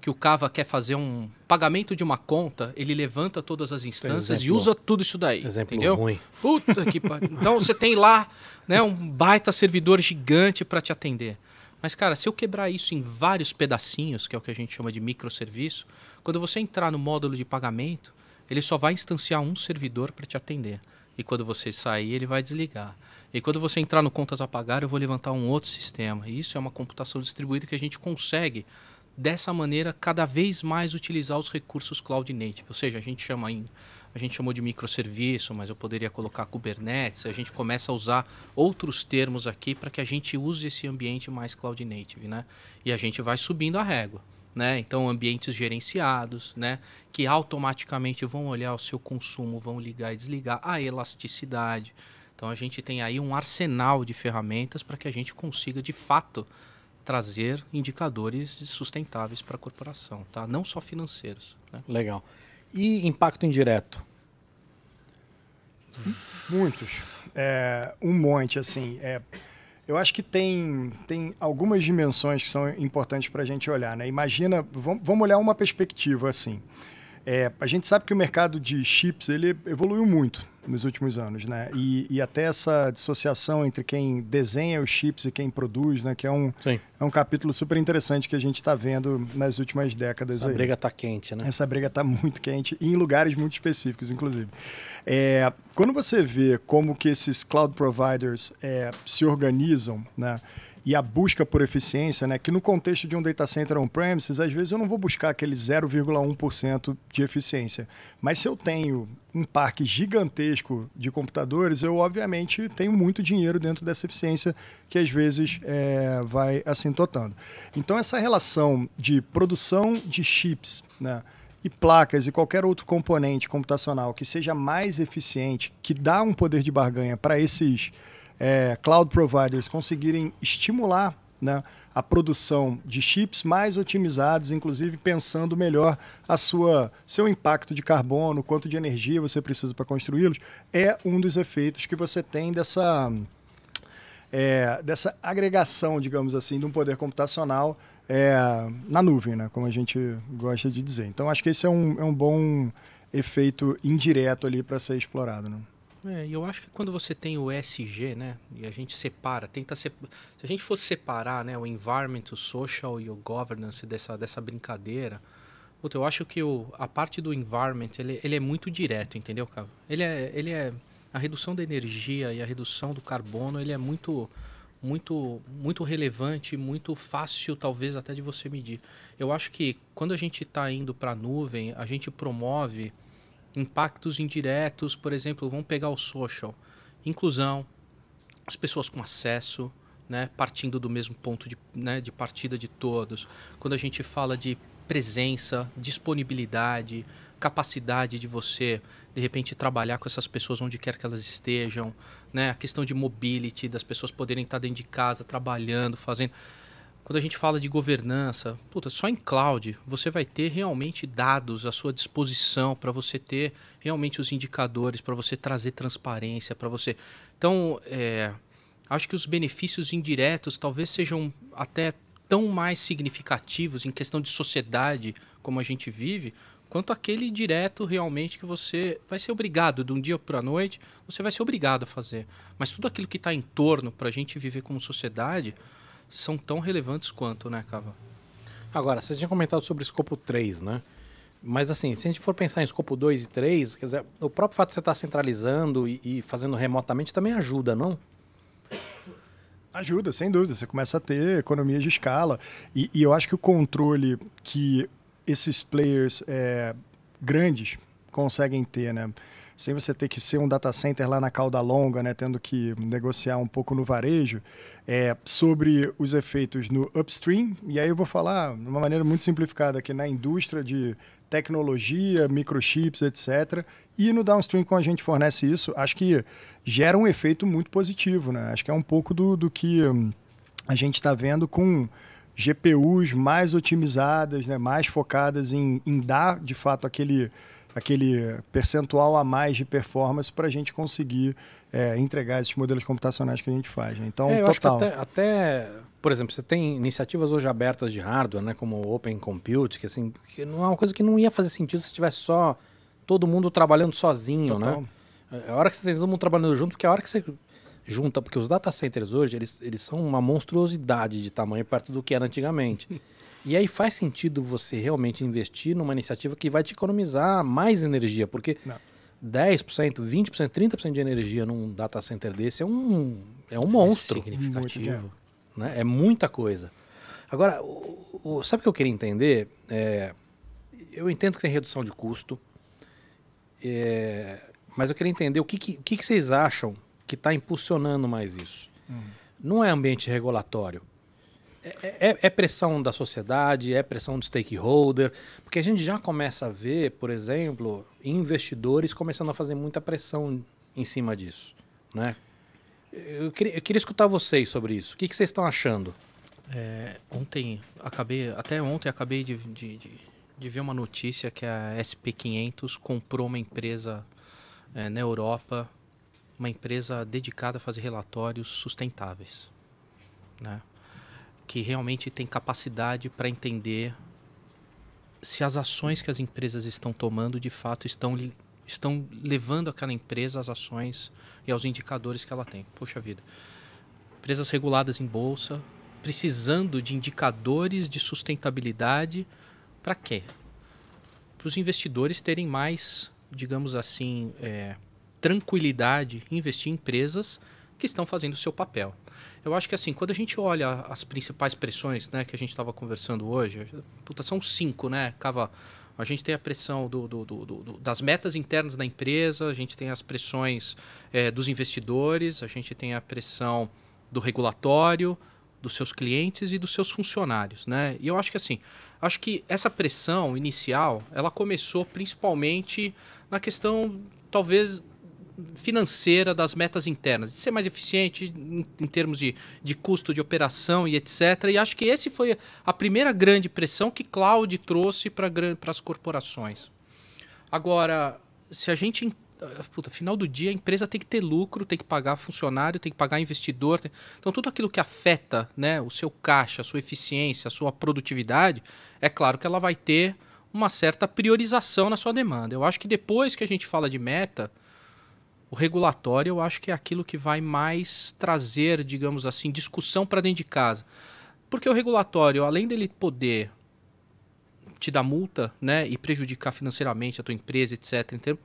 que o Cava quer fazer um pagamento de uma conta, ele levanta todas as instâncias exemplo, e usa tudo isso daí. Exemplo entendeu? ruim. Puta que Então você tem lá né, um baita servidor gigante para te atender. Mas, cara, se eu quebrar isso em vários pedacinhos, que é o que a gente chama de microserviço, quando você entrar no módulo de pagamento, ele só vai instanciar um servidor para te atender e quando você sair, ele vai desligar. E quando você entrar no contas a pagar, eu vou levantar um outro sistema. E isso é uma computação distribuída que a gente consegue, dessa maneira, cada vez mais utilizar os recursos cloud native. Ou seja, a gente chama em, a gente chamou de microserviço, mas eu poderia colocar Kubernetes. A gente começa a usar outros termos aqui para que a gente use esse ambiente mais cloud native, né? E a gente vai subindo a régua né? Então ambientes gerenciados, né? Que automaticamente vão olhar o seu consumo, vão ligar e desligar, a elasticidade. Então a gente tem aí um arsenal de ferramentas para que a gente consiga de fato trazer indicadores sustentáveis para a corporação, tá? Não só financeiros. Né? Legal. E impacto indireto? Muitos. É, um monte, assim. É, eu acho que tem, tem algumas dimensões que são importantes para a gente olhar. Né? Imagina, vamos olhar uma perspectiva assim. É, a gente sabe que o mercado de chips ele evoluiu muito nos últimos anos, né? E, e, até essa dissociação entre quem desenha os chips e quem produz, né? Que é um, é um capítulo super interessante que a gente está vendo nas últimas décadas. Essa aí. briga está quente, né? Essa briga está muito quente e em lugares muito específicos, inclusive. É, quando você vê como que esses cloud providers é, se organizam, né? E a busca por eficiência, né, que no contexto de um data center on-premises, às vezes eu não vou buscar aquele 0,1% de eficiência. Mas se eu tenho um parque gigantesco de computadores, eu obviamente tenho muito dinheiro dentro dessa eficiência que às vezes é, vai assintotando. Então essa relação de produção de chips, né, e placas e qualquer outro componente computacional que seja mais eficiente, que dá um poder de barganha para esses é, cloud providers conseguirem estimular né, a produção de chips mais otimizados, inclusive pensando melhor a sua seu impacto de carbono, quanto de energia você precisa para construí-los, é um dos efeitos que você tem dessa é, dessa agregação, digamos assim, de um poder computacional é, na nuvem, né, como a gente gosta de dizer. Então, acho que esse é um, é um bom efeito indireto ali para ser explorado. Né? É, eu acho que quando você tem o ESG, né, e a gente separa, tenta se, se a gente fosse separar, né, o environment, o social e o governance dessa dessa brincadeira, puta, eu acho que o, a parte do environment, ele, ele é muito direto, entendeu, cara? Ele é ele é a redução da energia e a redução do carbono, ele é muito muito muito relevante, muito fácil talvez até de você medir. Eu acho que quando a gente está indo para a nuvem, a gente promove impactos indiretos, por exemplo, vamos pegar o social, inclusão, as pessoas com acesso, né, partindo do mesmo ponto de, né, de partida de todos. Quando a gente fala de presença, disponibilidade, capacidade de você de repente trabalhar com essas pessoas onde quer que elas estejam, né? A questão de mobility, das pessoas poderem estar dentro de casa, trabalhando, fazendo. Quando a gente fala de governança, puta, só em cloud você vai ter realmente dados à sua disposição para você ter realmente os indicadores, para você trazer transparência, para você. Então, é, acho que os benefícios indiretos talvez sejam até tão mais significativos em questão de sociedade como a gente vive, quanto aquele direto realmente que você vai ser obrigado de um dia para a noite, você vai ser obrigado a fazer. Mas tudo aquilo que está em torno para a gente viver como sociedade são tão relevantes quanto, né, Cava? Agora, você tinha comentado sobre escopo 3, né? Mas assim, se a gente for pensar em escopo 2 e 3, quer dizer, o próprio fato de você estar centralizando e, e fazendo remotamente também ajuda, não? Ajuda, sem dúvida. Você começa a ter economias de escala. E, e eu acho que o controle que esses players é, grandes conseguem ter, né? Sem você ter que ser um data center lá na cauda longa, né, tendo que negociar um pouco no varejo, é, sobre os efeitos no upstream. E aí eu vou falar de uma maneira muito simplificada aqui na indústria de tecnologia, microchips, etc. E no downstream, como a gente fornece isso, acho que gera um efeito muito positivo. Né? Acho que é um pouco do, do que hum, a gente está vendo com GPUs mais otimizadas, né, mais focadas em, em dar de fato aquele aquele percentual a mais de performance para a gente conseguir é, entregar esses modelos computacionais que a gente faz. Né? Então, é, total. Até, até, por exemplo, você tem iniciativas hoje abertas de hardware, né, como o Open Compute, que assim, que não é uma coisa que não ia fazer sentido se tivesse só todo mundo trabalhando sozinho, né? total. né? É a hora que você tem todo mundo trabalhando junto, porque a hora que você junta, porque os data centers hoje, eles, eles são uma monstruosidade de tamanho perto do que era antigamente. E aí faz sentido você realmente investir numa iniciativa que vai te economizar mais energia, porque Não. 10%, 20%, 30% de energia num data center desse é um, é um monstro. É significativo. Né? É muita coisa. Agora, o, o, sabe o que eu queria entender? É, eu entendo que tem redução de custo, é, mas eu queria entender o que, que, o que, que vocês acham que está impulsionando mais isso. Hum. Não é ambiente regulatório. É, é, é, pressão da sociedade, é pressão do stakeholder, porque a gente já começa a ver, por exemplo, investidores começando a fazer muita pressão em cima disso, né? Eu queria, eu queria escutar vocês sobre isso. O que, que vocês estão achando? É, ontem, acabei, até ontem acabei de, de, de, de, ver uma notícia que a SP500 comprou uma empresa é, na Europa, uma empresa dedicada a fazer relatórios sustentáveis, né? Que realmente tem capacidade para entender se as ações que as empresas estão tomando de fato estão, estão levando aquela empresa às ações e aos indicadores que ela tem. Poxa vida. Empresas reguladas em bolsa, precisando de indicadores de sustentabilidade para quê? Para os investidores terem mais, digamos assim, é, tranquilidade em investir em empresas que estão fazendo o seu papel. Eu acho que assim, quando a gente olha as principais pressões, né, que a gente estava conversando hoje, puta, são cinco, né? Cava, a gente tem a pressão do, do, do, do, das metas internas da empresa, a gente tem as pressões é, dos investidores, a gente tem a pressão do regulatório, dos seus clientes e dos seus funcionários, né? E eu acho que assim, acho que essa pressão inicial, ela começou principalmente na questão, talvez, financeira das metas internas, de ser mais eficiente em, em, termos de, de custo de operação e etc. E acho que esse foi a primeira grande pressão que cloud trouxe para as corporações. Agora, se a gente puta, final do dia a empresa tem que ter lucro, tem que pagar funcionário, tem que pagar investidor. Tem... Então tudo aquilo que afeta né, o seu caixa, a sua eficiência, a sua produtividade, é claro que ela vai ter uma certa priorização na sua demanda. Eu acho que depois que a gente fala de meta, o regulatório eu acho que é aquilo que vai mais trazer, digamos assim, discussão para dentro de casa. Porque o regulatório, além dele poder te dar multa, né, e prejudicar financeiramente a tua empresa, etc,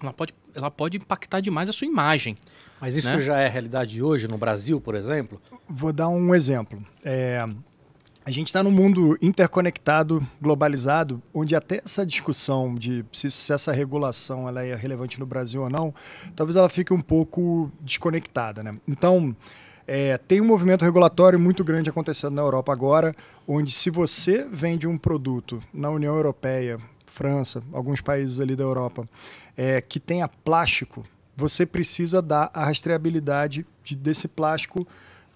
ela pode, ela pode impactar demais a sua imagem. Mas isso né? já é realidade hoje no Brasil, por exemplo? Vou dar um exemplo. É, a gente está num mundo interconectado, globalizado, onde até essa discussão de se, se, essa regulação ela é relevante no Brasil ou não, talvez ela fique um pouco desconectada. Né? Então, é, tem um movimento regulatório muito grande acontecendo na Europa agora, onde se você vende um produto na União Europeia, França, alguns países ali da Europa, é, que tenha plástico, você precisa dar a rastreabilidade de, desse plástico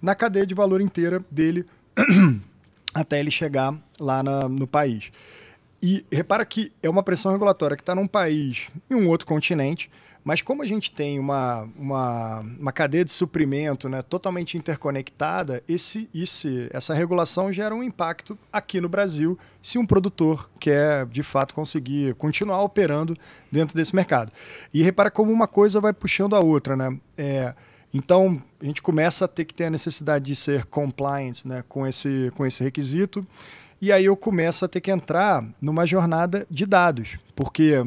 na cadeia de valor inteira dele até ele chegar lá na, no país. E repara que é uma pressão regulatória que está num país, em um outro continente, mas como a gente tem uma, uma, uma cadeia de suprimento né, totalmente interconectada, esse, esse, essa regulação gera um impacto aqui no Brasil se um produtor quer, de fato, conseguir continuar operando dentro desse mercado. E repara como uma coisa vai puxando a outra. Né? É, então, a gente começa a ter que ter a necessidade de ser compliant né, com, esse, com esse requisito. E aí eu começo a ter que entrar numa jornada de dados, porque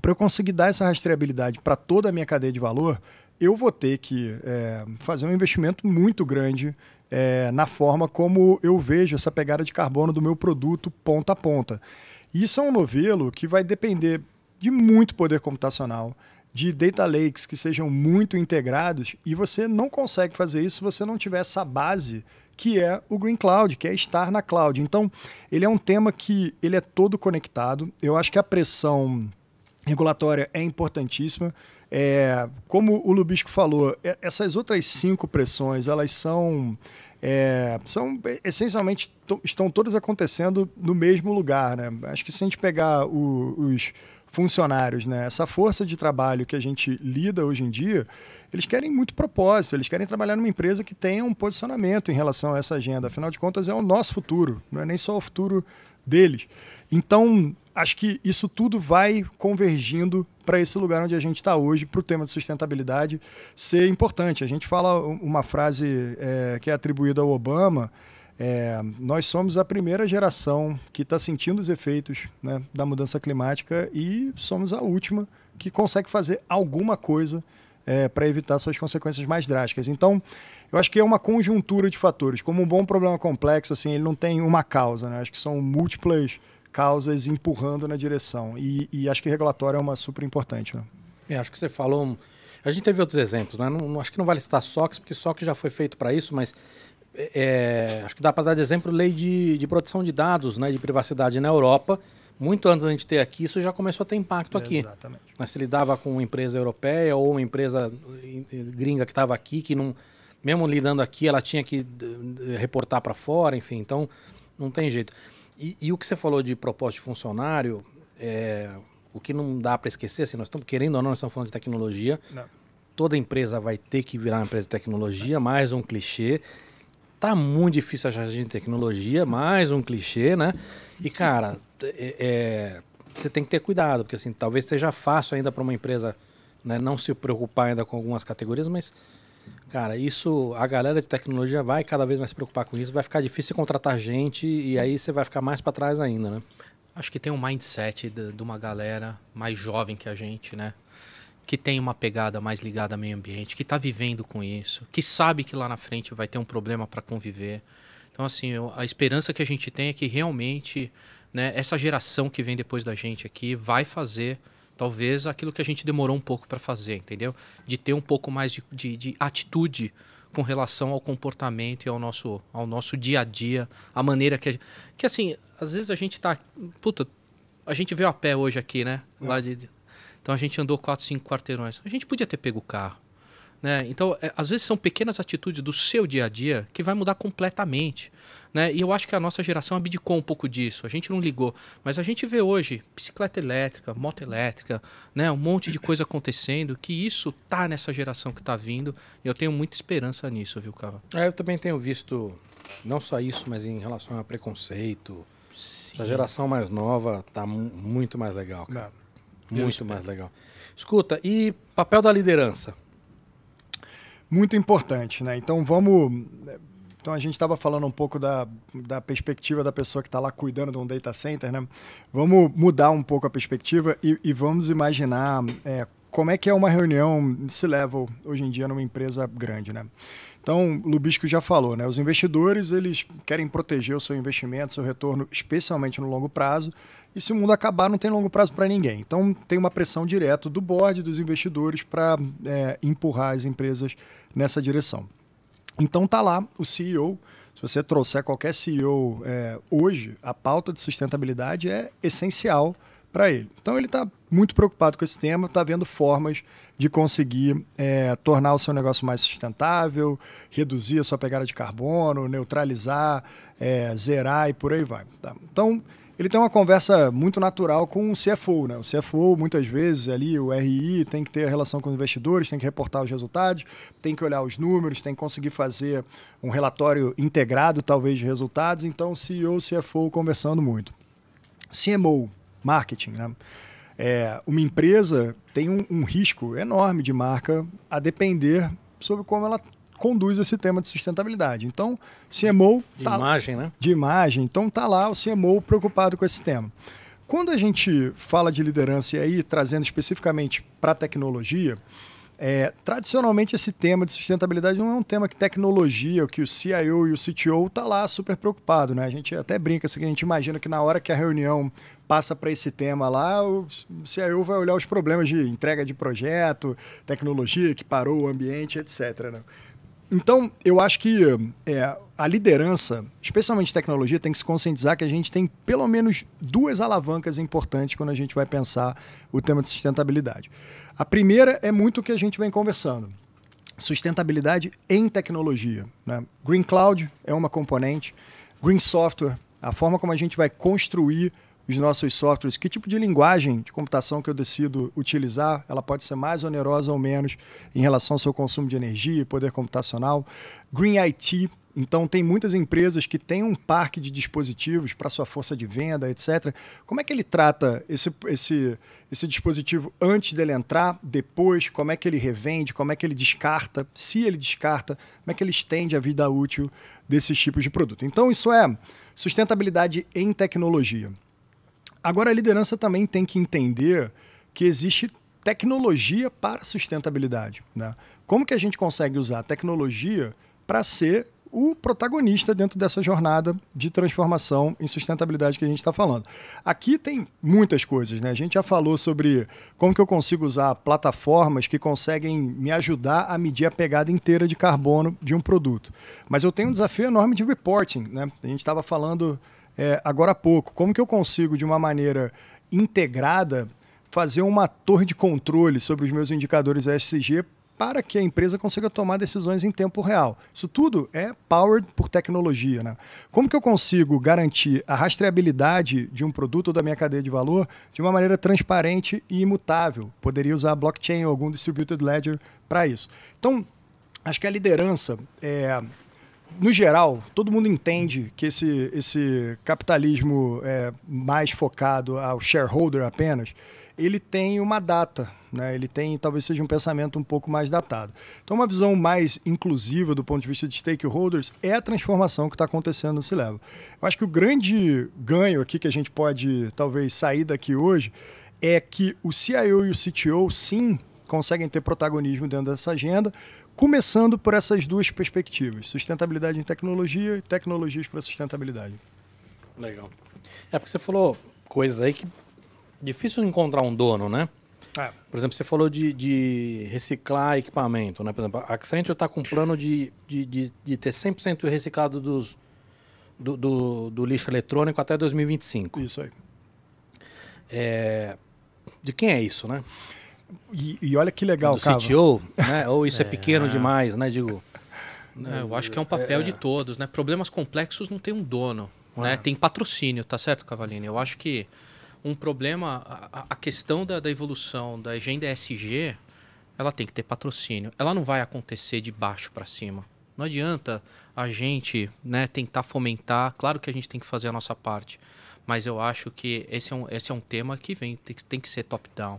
para eu conseguir dar essa rastreabilidade para toda a minha cadeia de valor, eu vou ter que é, fazer um investimento muito grande é, na forma como eu vejo essa pegada de carbono do meu produto ponta a ponta. Isso é um novelo que vai depender de muito poder computacional, de data lakes que sejam muito integrados, e você não consegue fazer isso se você não tiver essa base que é o Green Cloud, que é estar na cloud. Então, ele é um tema que ele é todo conectado. Eu acho que a pressão regulatória é importantíssima. É, como o Lubisco falou, é, essas outras cinco pressões, elas são, é, são essencialmente estão todas acontecendo no mesmo lugar. Né? Acho que se a gente pegar o, os funcionários, né? essa força de trabalho que a gente lida hoje em dia, eles querem muito propósito, eles querem trabalhar numa empresa que tenha um posicionamento em relação a essa agenda. Afinal de contas, é o nosso futuro, não é nem só o futuro deles. Então, acho que isso tudo vai convergindo para esse lugar onde a gente está hoje, para o tema de sustentabilidade ser importante. A gente fala uma frase é, que é atribuída ao Obama. É, nós somos a primeira geração que está sentindo os efeitos né, da mudança climática e somos a última que consegue fazer alguma coisa é, para evitar suas consequências mais drásticas. Então, eu acho que é uma conjuntura de fatores. Como um bom problema complexo, assim, ele não tem uma causa. Né? Acho que são múltiplas causas empurrando na direção. E, e acho que regulatório é uma super importante. Né? É, acho que você falou. A gente teve outros exemplos, né? Não, não acho que não vale citar SOX, porque SOX já foi feito para isso, mas é, acho que dá para dar de exemplo lei de, de proteção de dados, né, de privacidade na Europa. Muito antes da gente ter aqui, isso já começou a ter impacto aqui. Exatamente. Mas se lidava com uma empresa europeia ou uma empresa gringa que estava aqui, que não, mesmo lidando aqui, ela tinha que reportar para fora, enfim, então não tem jeito. E, e, o que você falou de propósito de funcionário, é, o que não dá para esquecer, assim, nós estamos querendo ou não, nós estamos falando de tecnologia. Não. Toda empresa vai ter que virar uma empresa de tecnologia, mais um clichê. Tá muito difícil achar gente de tecnologia, mais um clichê, né? E, cara, é, é, você tem que ter cuidado, porque assim, talvez seja fácil ainda para uma empresa né, não se preocupar ainda com algumas categorias, mas Cara, isso, a galera de tecnologia vai cada vez mais se preocupar com isso, vai ficar difícil contratar gente e aí você vai ficar mais para trás ainda, né? Acho que tem um mindset de, de, uma galera mais jovem que a gente, né? Que tem uma pegada mais ligada ao meio ambiente, que está vivendo com isso, que sabe que lá na frente vai ter um problema para conviver. Então, assim, a esperança que a gente tem é que realmente né, essa geração que vem depois da gente aqui vai fazer talvez aquilo que a gente demorou um pouco para fazer, entendeu? De ter um pouco mais de, de, de, atitude com relação ao comportamento e ao nosso, ao nosso dia a dia, a maneira que a gente, que assim, às vezes a gente tá, puta, a gente veio a pé hoje aqui, né? Lá de, então a gente andou 4, 5 quarteirões. A gente podia ter pego o carro. Né? Então, é, às vezes são pequenas atitudes do seu dia a dia que vai mudar completamente. Né? E eu acho que a nossa geração abdicou um pouco disso. A gente não ligou. Mas a gente vê hoje bicicleta elétrica, moto elétrica, né? um monte de coisa acontecendo, que isso tá nessa geração que está vindo. E eu tenho muita esperança nisso, viu, Cava? É, eu também tenho visto, não só isso, mas em relação a preconceito. Sim. Essa geração mais nova tá muito mais legal, cara. Não. Muito mais legal. Escuta, e papel da liderança? muito importante, né? Então vamos. Então a gente estava falando um pouco da, da perspectiva da pessoa que está lá cuidando de um data center, né? Vamos mudar um pouco a perspectiva e, e vamos imaginar é, como é que é uma reunião desse level hoje em dia numa empresa grande, né? Então, o Lubisco já falou, né? Os investidores, eles querem proteger o seu investimento, seu retorno, especialmente no longo prazo. E se o mundo acabar, não tem longo prazo para ninguém. Então, tem uma pressão direta do board, dos investidores, para é, empurrar as empresas nessa direção. Então, tá lá o CEO. Se você trouxer qualquer CEO é, hoje, a pauta de sustentabilidade é essencial para ele. Então, ele está muito preocupado com esse tema, está vendo formas de conseguir é, tornar o seu negócio mais sustentável, reduzir a sua pegada de carbono, neutralizar, é, zerar e por aí vai. Tá? Então, ele tem uma conversa muito natural com o CFO. Né? O CFO, muitas vezes, ali, o RI, tem que ter relação com os investidores, tem que reportar os resultados, tem que olhar os números, tem que conseguir fazer um relatório integrado, talvez, de resultados. Então, CEO CFO conversando muito. CMO, marketing, né? É, uma empresa tem um, um, risco enorme de marca a depender sobre como ela conduz esse tema de sustentabilidade. Então, CMO... De tá, imagem, né? De imagem. Então, tá lá o CMO preocupado com esse tema. Quando a gente fala de liderança e aí trazendo especificamente para a tecnologia, é, tradicionalmente esse tema de sustentabilidade não é um tema que tecnologia, que o CIO e o CTO tá lá super preocupado, né? A gente até brinca assim, a gente imagina que na hora que a reunião passa para esse tema lá, o CIO vai olhar os problemas de entrega de projeto, tecnologia que parou o ambiente, etc. Né? Então, eu acho que é, a liderança, especialmente tecnologia, tem que se conscientizar que a gente tem pelo menos duas alavancas importantes quando a gente vai pensar o tema de sustentabilidade. A primeira é muito o que a gente vem conversando. Sustentabilidade em tecnologia. Né? Green Cloud é uma componente, Green Software, a forma como a gente vai construir os nossos softwares, que tipo de linguagem de computação que eu decido utilizar, ela pode ser mais onerosa ou menos em relação ao seu consumo de energia e poder computacional. Green IT, então tem muitas empresas que têm um parque de dispositivos para sua força de venda, etc. Como é que ele trata esse, esse, esse dispositivo antes dele entrar, depois, como é que ele revende, como é que ele descarta, se ele descarta, como é que ele estende a vida útil desses tipos de produto. Então isso é sustentabilidade em tecnologia. Agora, a liderança também tem que entender que existe tecnologia para sustentabilidade. Né? Como que a gente consegue usar a tecnologia para ser o protagonista dentro dessa jornada de transformação em sustentabilidade que a gente está falando. Aqui tem muitas coisas, né? A gente já falou sobre como que eu consigo usar plataformas que conseguem me ajudar a medir a pegada inteira de carbono de um produto. Mas eu tenho um desafio enorme de reporting, né? A gente estava falando é, agora há pouco. Como que eu consigo, de uma maneira integrada, fazer uma torre de controle sobre os meus indicadores ESG para que a empresa consiga tomar decisões em tempo real. Isso tudo é powered por tecnologia. Né? Como que eu consigo garantir a rastreabilidade de um produto ou da minha cadeia de valor de uma maneira transparente e imutável? Poderia usar blockchain ou algum distributed ledger para isso. Então, acho que a liderança é, no geral, todo mundo entende que esse, esse capitalismo é, mais focado ao shareholder apenas, ele tem uma data, né? ele tem talvez seja um pensamento um pouco mais datado. Então, uma visão mais inclusiva do ponto de vista de stakeholders é a transformação que está acontecendo no C-Level. Eu acho que o grande ganho aqui que a gente pode talvez sair daqui hoje é que o CIO e o CTO, sim, conseguem ter protagonismo dentro dessa agenda, começando por essas duas perspectivas: sustentabilidade em tecnologia e tecnologias para sustentabilidade. Legal. É porque você falou coisas aí que difícil encontrar um dono, né? É. Por exemplo, você falou de, de reciclar equipamento, né? Por exemplo, a Accenture está com um plano de, de, de, de ter 100% reciclado dos, do, do, do lixo eletrônico até 2025. Isso aí. É, de quem é isso, né? E, e olha que legal, do cara. CTO, né? Ou isso é, pequeno demais, né? Digo, É, eu acho que é um papel de todos, né? Problemas complexos não tem um dono, né? Tem patrocínio, tá certo, Cavalini? Eu acho que um problema, a, a questão da, da evolução da agenda ESG, ela tem que ter patrocínio. Ela não vai acontecer de baixo para cima. Não adianta a gente né, tentar fomentar. Claro que a gente tem que fazer a nossa parte, mas eu acho que esse é um, esse é um tema que vem, tem, que- tem que ser top-down.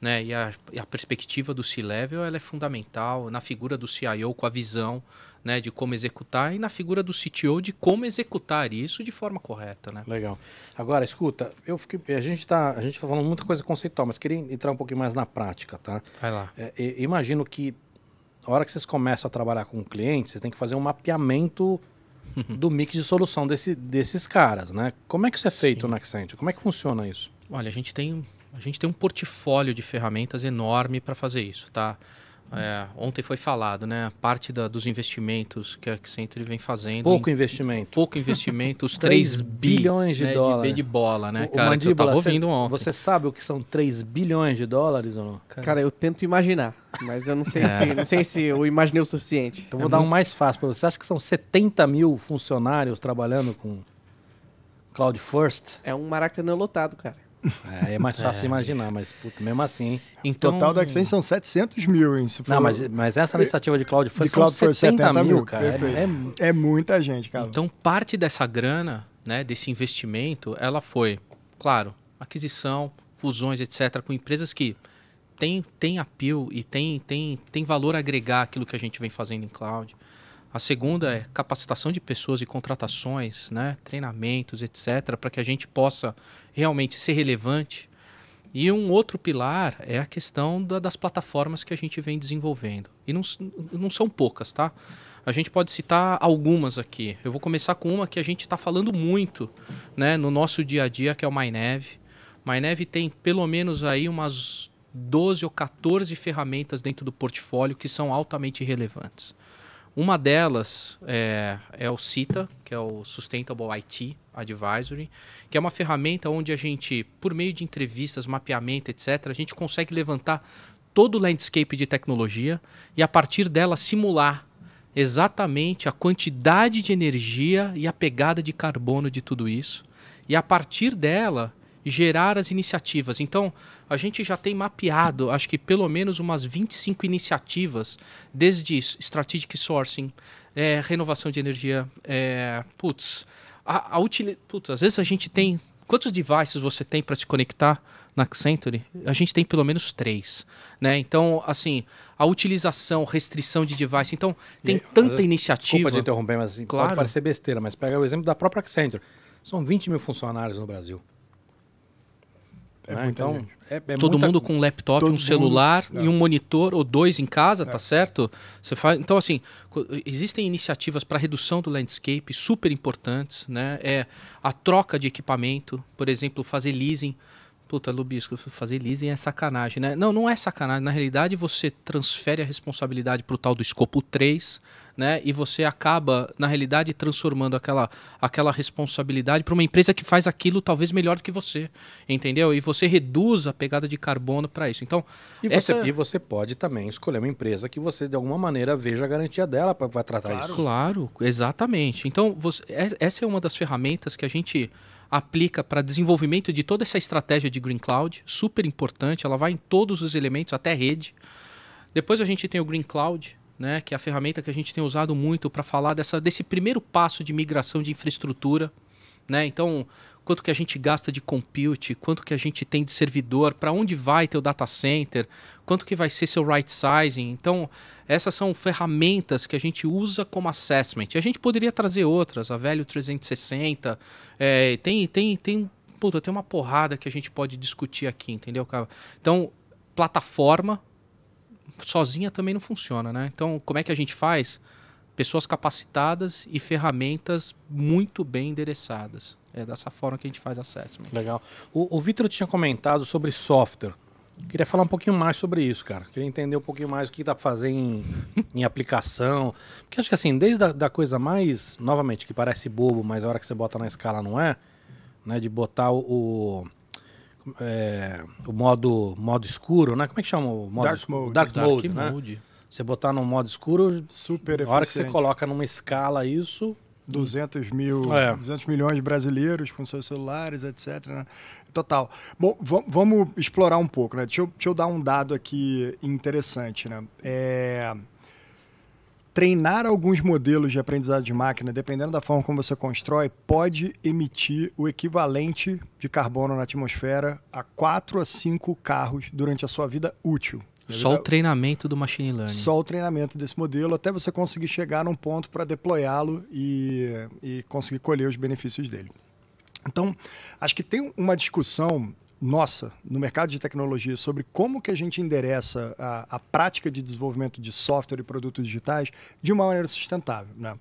Né? E, a, e a perspectiva do C-Level ela é fundamental na figura do CIO com a visão né, de como executar e na figura do CTO de como executar isso de forma correta. Né? Legal. Agora, escuta, eu fiquei, a gente tá, a gente tá falando muita coisa conceitual, mas queria entrar um pouquinho mais na prática, tá? Vai lá. É, imagino que a hora que vocês começam a trabalhar com o cliente, vocês têm que fazer um mapeamento do mix de solução desse, desses caras, né? Como é que isso é feito na Accenture? Como é que funciona isso? Olha, a gente tem, a gente tem um portfólio de ferramentas enorme para fazer isso, tá? É, ontem foi falado, né? A parte da- dos investimentos que a Accenture vem fazendo. Pouco em investimento. pouco investimento, os 3 3 bi, bilhões de né, dólar. B de bola, né, O- o cara? Que eu tava você- ouvindo ontem. Você sabe o que são 3 bilhões de dólares ou não? Cara, eu tento imaginar, mas eu não sei se, não sei se eu imaginei o suficiente. Então vou dar um mais fácil para você. Você acha que são 70 mil funcionários trabalhando com Cloud First? É um maracanã lotado, cara. É, é mais fácil de imaginar, mas puta, mesmo assim. hein? Então, Total da Accenture são 700 mil, hein? Se for- Não, mas, mas essa iniciativa de Cloud de são First, 70, 70 mil, mil, cara. É, é- É muita gente, cara. Então, parte dessa grana, né, desse investimento, ela foi, claro, aquisição, fusões, etc., com empresas que têm tem appeal e tem, tem, tem valor a agregar aquilo que a gente vem fazendo em cloud. A segunda é capacitação de pessoas e contratações, né, treinamentos, etc., para que a gente possa realmente ser relevante. E um outro pilar é a questão da- das plataformas que a gente vem desenvolvendo. E não, não são poucas, tá? A gente pode citar algumas aqui. Eu vou começar com uma que a gente está falando muito né, no nosso dia a dia, que é o MyNev. MyNev tem pelo menos aí umas 12 ou 14 ferramentas dentro do portfólio que são altamente relevantes. Uma delas é, é o CITA, que é o Sustainable IT Advisory, que é uma ferramenta onde a gente, por meio de entrevistas, mapeamento, etc., a gente consegue levantar todo o landscape de tecnologia e, a partir dela, simular exatamente a quantidade de energia e a pegada de carbono de tudo isso. E, a partir dela, gerar as iniciativas. Então, a gente já tem mapeado, acho que pelo menos umas 25 iniciativas, desde strategic sourcing, é, renovação de energia, é, putz, a, a utili- putz, às vezes a gente tem, quantos devices você tem para se conectar na Accenture? A gente tem pelo menos três, né? Então, assim, a utilização, restrição de device, então tem E, tanta vezes, iniciativa. Desculpa te interromper, mas assim, Claro. pode parecer besteira, mas pega o exemplo da própria Accenture. São 20 mil funcionários no Brasil. É né? Então, é, é Todo muita- mundo com um laptop, Todo um mundo, celular é. e um monitor ou dois em casa, tá certo? Você faz, então assim, existem iniciativas para redução do landscape super importantes, né? É a troca de equipamento, por exemplo, fazer leasing. Puta, Lubisco, fazer leasing é sacanagem, né? Não, não é sacanagem. Na realidade, você transfere a responsabilidade para o tal do escopo 3, né? E você acaba, na realidade, transformando aquela, aquela responsabilidade para uma empresa que faz aquilo talvez melhor do que você, entendeu? E você reduz a pegada de carbono para isso. Então, E você, essa- e você pode também escolher uma empresa que você, de alguma maneira, veja a garantia dela para tratar isso. Claro, exatamente. Então, você- é- essa é uma das ferramentas que a gente aplica para desenvolvimento de toda essa estratégia de Green Cloud, super importante, ela vai em todos os elementos, até rede. Depois a gente tem o Green Cloud, né, que é a ferramenta que a gente tem usado muito para falar dessa, desse primeiro passo de migração de infraestrutura. Né? Então, quanto que a gente gasta de compute, quanto que a gente tem de servidor, para onde vai teu data center, quanto que vai ser seu right sizing. Então, essas são ferramentas que a gente usa como assessment. E a gente poderia trazer outras, a Velho 360, é, tem, tem, tem, puta, tem uma porrada que a gente pode discutir aqui, entendeu, cara? Então, plataforma sozinha também não funciona, né? Então, como é que a gente faz? Pessoas capacitadas e ferramentas muito bem endereçadas. É dessa forma que a gente faz assessment. Legal. O, o Vitor tinha comentado sobre software. Queria falar um pouquinho mais sobre isso, cara. Queria entender um pouquinho mais o que dá pra fazer em, em aplicação. Porque acho que assim, desde a da coisa mais, novamente, que parece bobo, mas a hora que você bota na escala não é, né? De botar o, o, é, o modo, modo escuro, né? Como é que chama o modo Dark escuro? mode. Dark, Dark mode, né? Mode. Você botar no modo escuro, Super a hora que você eficiente. coloca numa escala isso, 200 mil, É. 200 milhões de brasileiros com seus celulares, etc. né? Total. Bom, va- vamos explorar um pouco, né? Deixa eu, deixa eu dar um dado aqui interessante, né? É, Treinar alguns modelos de aprendizado de máquina, dependendo da forma como você constrói, pode emitir o equivalente de carbono na atmosfera a 4 a 5 carros durante a sua vida útil. Só o treinamento do machine learning. Só o treinamento desse modelo até você conseguir chegar num ponto para deployá-lo e, e conseguir colher os benefícios dele. Então, acho que tem uma discussão nossa no mercado de tecnologia sobre como que a gente endereça a, a prática de desenvolvimento de software e produtos digitais de uma maneira sustentável. Né?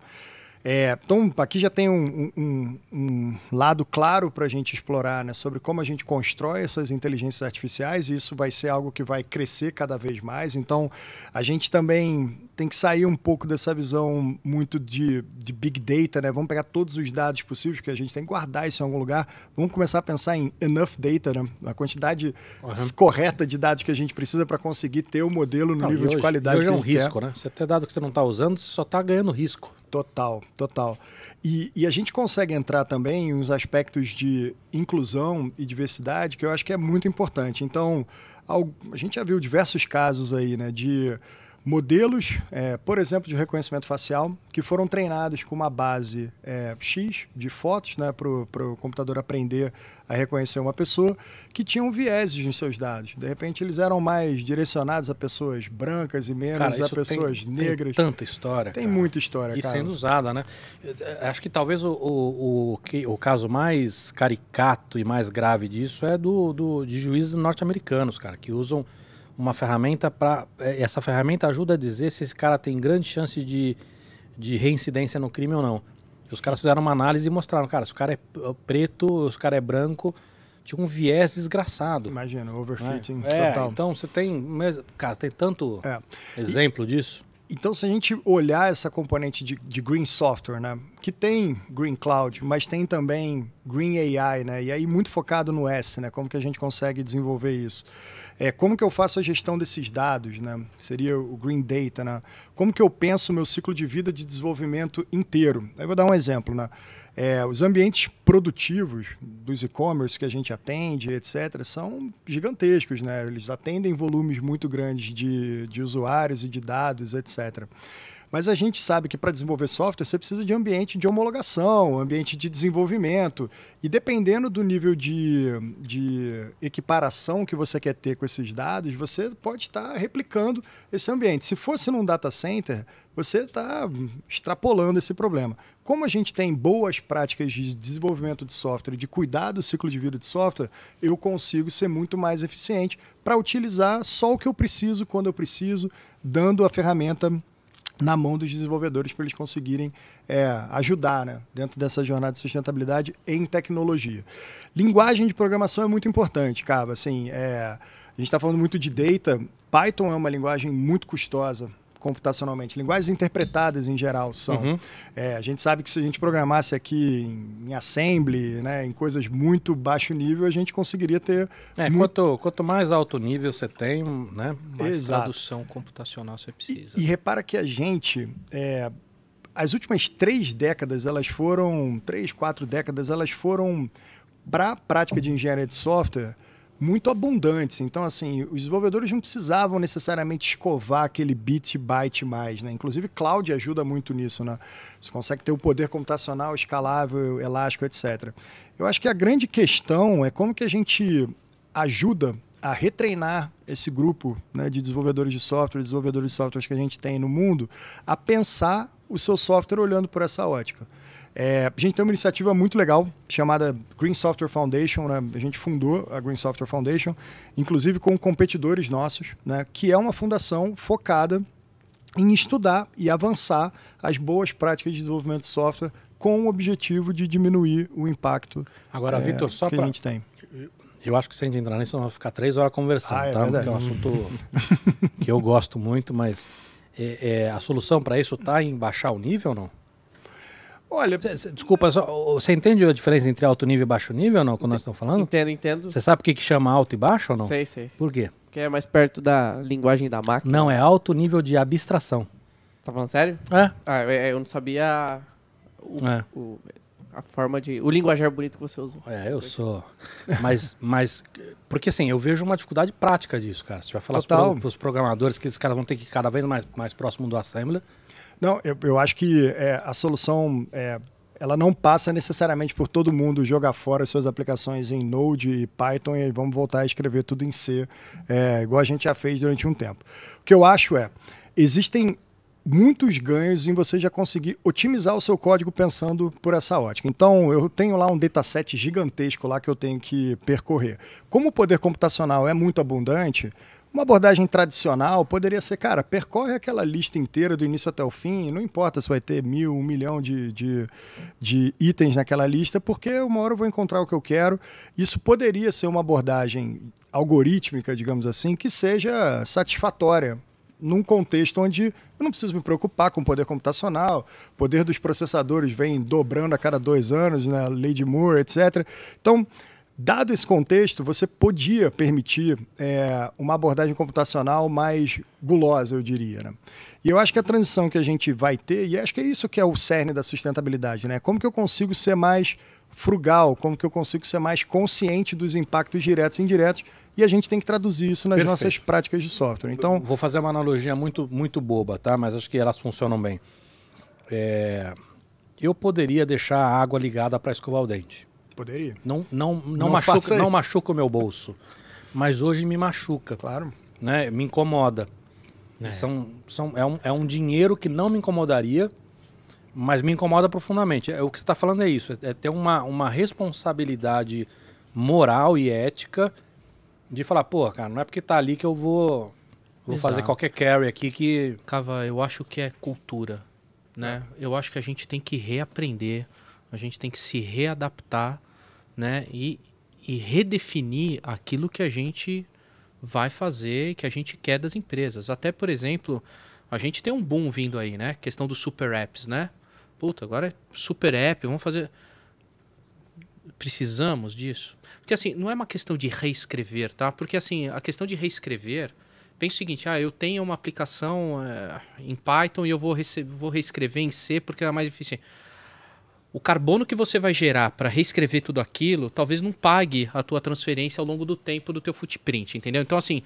É, então, aqui já tem um, um- um lado claro para a gente explorar né, sobre como a gente constrói essas inteligências artificiais, e isso vai ser algo que vai crescer cada vez mais. Então, a gente também tem que sair um pouco dessa visão muito de, de big data, né? Vamos pegar todos os dados possíveis, que a gente tem que guardar isso em algum lugar. Vamos começar a pensar em enough data, né? a quantidade Uhum. correta de dados que a gente precisa para conseguir ter o modelo no Não, nível e de hoje- qualidade hoje que é um gente quer. risco, né? Você ter dado que você não está usando, você só está ganhando risco. Total, total. E, e a gente consegue entrar também em uns aspectos de inclusão e diversidade que eu acho que é muito importante. Então, a gente já viu diversos casos aí, né, de modelos, é, por exemplo, de reconhecimento facial, que foram treinados com uma base é, X de fotos, né, para o computador aprender a reconhecer uma pessoa, que tinham vieses nos seus dados. De repente, eles eram mais direcionados a pessoas brancas e menos Cara, a pessoas tem, negras. Tem tanta história. Tem cara. muita história, E cara. sendo usada, né? Eh, Acho que talvez o, o, o, o caso mais caricato e mais grave disso é do, do de juízes norte-americanos, cara, que usam uma ferramenta para. Essa ferramenta ajuda a dizer se esse cara tem grande chance de, de reincidência no crime ou não. E os caras fizeram uma análise e mostraram, cara, se o cara é p- preto, se o cara é branco, tinha um viés desgraçado. Imagina, né? overfitting É, total. então você tem. Cara, tem tanto É. exemplo disso. Então, se a gente olhar essa componente de, de Green Software, né, que tem Green Cloud, mas tem também Green AI, né, e aí muito focado no S, né, como que a gente consegue desenvolver isso. É, como que eu faço a gestão desses dados, né, seria o Green Data, né, como que eu penso o meu ciclo de vida de desenvolvimento inteiro. Aí vou dar um exemplo, né, é, os ambientes produtivos dos e-commerce que a gente atende, etc., são gigantescos, né? Eles atendem volumes muito grandes de, de usuários e de dados, etc. Mas a gente sabe que para desenvolver software você precisa de ambiente de homologação, ambiente de desenvolvimento. E dependendo do nível de, de equiparação que você quer ter com esses dados, você pode estar replicando esse ambiente. Se fosse num data center, você está extrapolando esse problema. Como a gente tem boas práticas de desenvolvimento de software, de cuidar do ciclo de vida de software, eu consigo ser muito mais eficiente para utilizar só o que eu preciso quando eu preciso, dando a ferramenta na mão dos desenvolvedores para eles conseguirem é, ajudar né, dentro dessa jornada de sustentabilidade em tecnologia. Linguagem de programação é muito importante, cara. Assim, é, a gente está falando muito de data. Python é uma linguagem muito custosa computacionalmente. Linguagens interpretadas em geral são. Uhum. É, a gente sabe que se a gente programasse aqui em, em assembly, né, em coisas muito baixo nível, a gente conseguiria ter É, muito quanto, quanto mais alto nível você tem, né? Mais Exato. tradução computacional você E, precisa. e repara que a gente, é, as últimas três décadas, elas foram, três, quatro décadas, elas foram para a prática de engenharia de software muito abundantes. Então, assim, os desenvolvedores não precisavam necessariamente escovar aquele bit byte mais, né? Inclusive, cloud ajuda muito nisso, né? Você consegue ter o poder computacional escalável, elástico, etc. Eu acho que a grande questão é como que a gente ajuda a retreinar esse grupo né, de desenvolvedores de software, desenvolvedores de softwares que a gente tem no mundo, a pensar o seu software olhando por essa ótica. É, a gente tem uma iniciativa muito legal chamada Green Software Foundation. Né? A gente fundou a Green Software Foundation, inclusive com competidores nossos, né? que é uma fundação focada em estudar e avançar as boas práticas de desenvolvimento de software com o objetivo de diminuir o impacto Agora, é, Vitor, só que para a gente tem. Eu acho que se a gente entrar nisso, nós vamos ficar três horas conversando, Ah, é tá? verdade. Porque é um assunto que eu gosto muito, mas é, é, a solução para isso tá em baixar o nível ou não? Olha, Cê- cê- desculpa, você entende a diferença entre alto nível e baixo nível ou não, quando nós estamos falando? Entendo, entendo. Você sabe o que, que chama alto e baixo ou não? Sei, sei. Por quê? Que é mais perto da linguagem da máquina. Não, é alto nível de abstração. Tá falando sério? É? Ah, eu, eu não sabia o, É. o- a forma de. O linguajar bonito que você usou. É, eu sou. Mas, mas. Porque assim, eu vejo uma dificuldade prática disso, cara. Se vai falar para os programadores que esses caras vão ter que ir cada vez mais, mais próximo do assembler. Não, eu, eu acho que é, a solução é, ela não passa necessariamente por todo mundo jogar fora suas aplicações em Node e Python e vamos voltar a escrever tudo em C, é, igual a gente já fez durante um tempo. O que eu acho é, existem muitos ganhos em você já conseguir otimizar o seu código pensando por essa ótica. Então, eu tenho lá um dataset gigantesco lá que eu tenho que percorrer. Como o poder computacional é muito abundante, uma abordagem tradicional poderia ser, cara, percorre aquela lista inteira do início até o fim, não importa se vai ter mil, um milhão de, de, de itens naquela lista, porque uma hora eu vou encontrar o que eu quero. Isso poderia ser uma abordagem algorítmica, digamos assim, que seja satisfatória num contexto onde eu não preciso me preocupar com o poder computacional, o poder dos processadores vem dobrando a cada dois anos, né, lei de Moore, etc. Então, dado esse contexto, você podia permitir é, uma abordagem computacional mais gulosa, eu diria. Né? E eu acho que a transição que a gente vai ter, e acho que é isso que é o cerne da sustentabilidade, né? Como que eu consigo ser mais frugal, como que eu consigo ser mais consciente dos impactos diretos e indiretos, e a gente tem que traduzir isso nas Perfeito. nossas práticas de software. Então, Vou fazer uma analogia muito, muito boba, tá? Mas acho que elas funcionam bem. É, Eu poderia deixar a água ligada para escovar o dente. Poderia, Não, não, não, Não machuca, não machuca o meu bolso. Mas hoje me machuca, claro. né? Me incomoda. São, são, é, um, é um dinheiro que não me incomodaria, mas me incomoda profundamente. É, o que você está falando é isso, é, é ter uma, uma responsabilidade moral e ética de falar, pô, cara, não é porque tá ali que eu vou, vou Exato. fazer qualquer carry aqui que... Cava, eu acho que é cultura, né? Eu acho que a gente tem que reaprender, a gente tem que se readaptar, né? E, e redefinir aquilo que a gente vai fazer, que a gente quer das empresas. Até, por exemplo, a gente tem um boom vindo aí, né? Questão dos super apps, né? Puta, agora é super app, vamos fazer... Precisamos disso? Porque assim, não é uma questão de reescrever, tá? Porque assim, a questão de reescrever Pensa o seguinte, ah, eu tenho uma aplicação eh, em Python e eu vou, vou reescrever em C porque é mais eficiente. O carbono que você vai gerar para reescrever tudo aquilo, talvez não pague a tua transferência ao longo do tempo do teu footprint, entendeu? Então assim,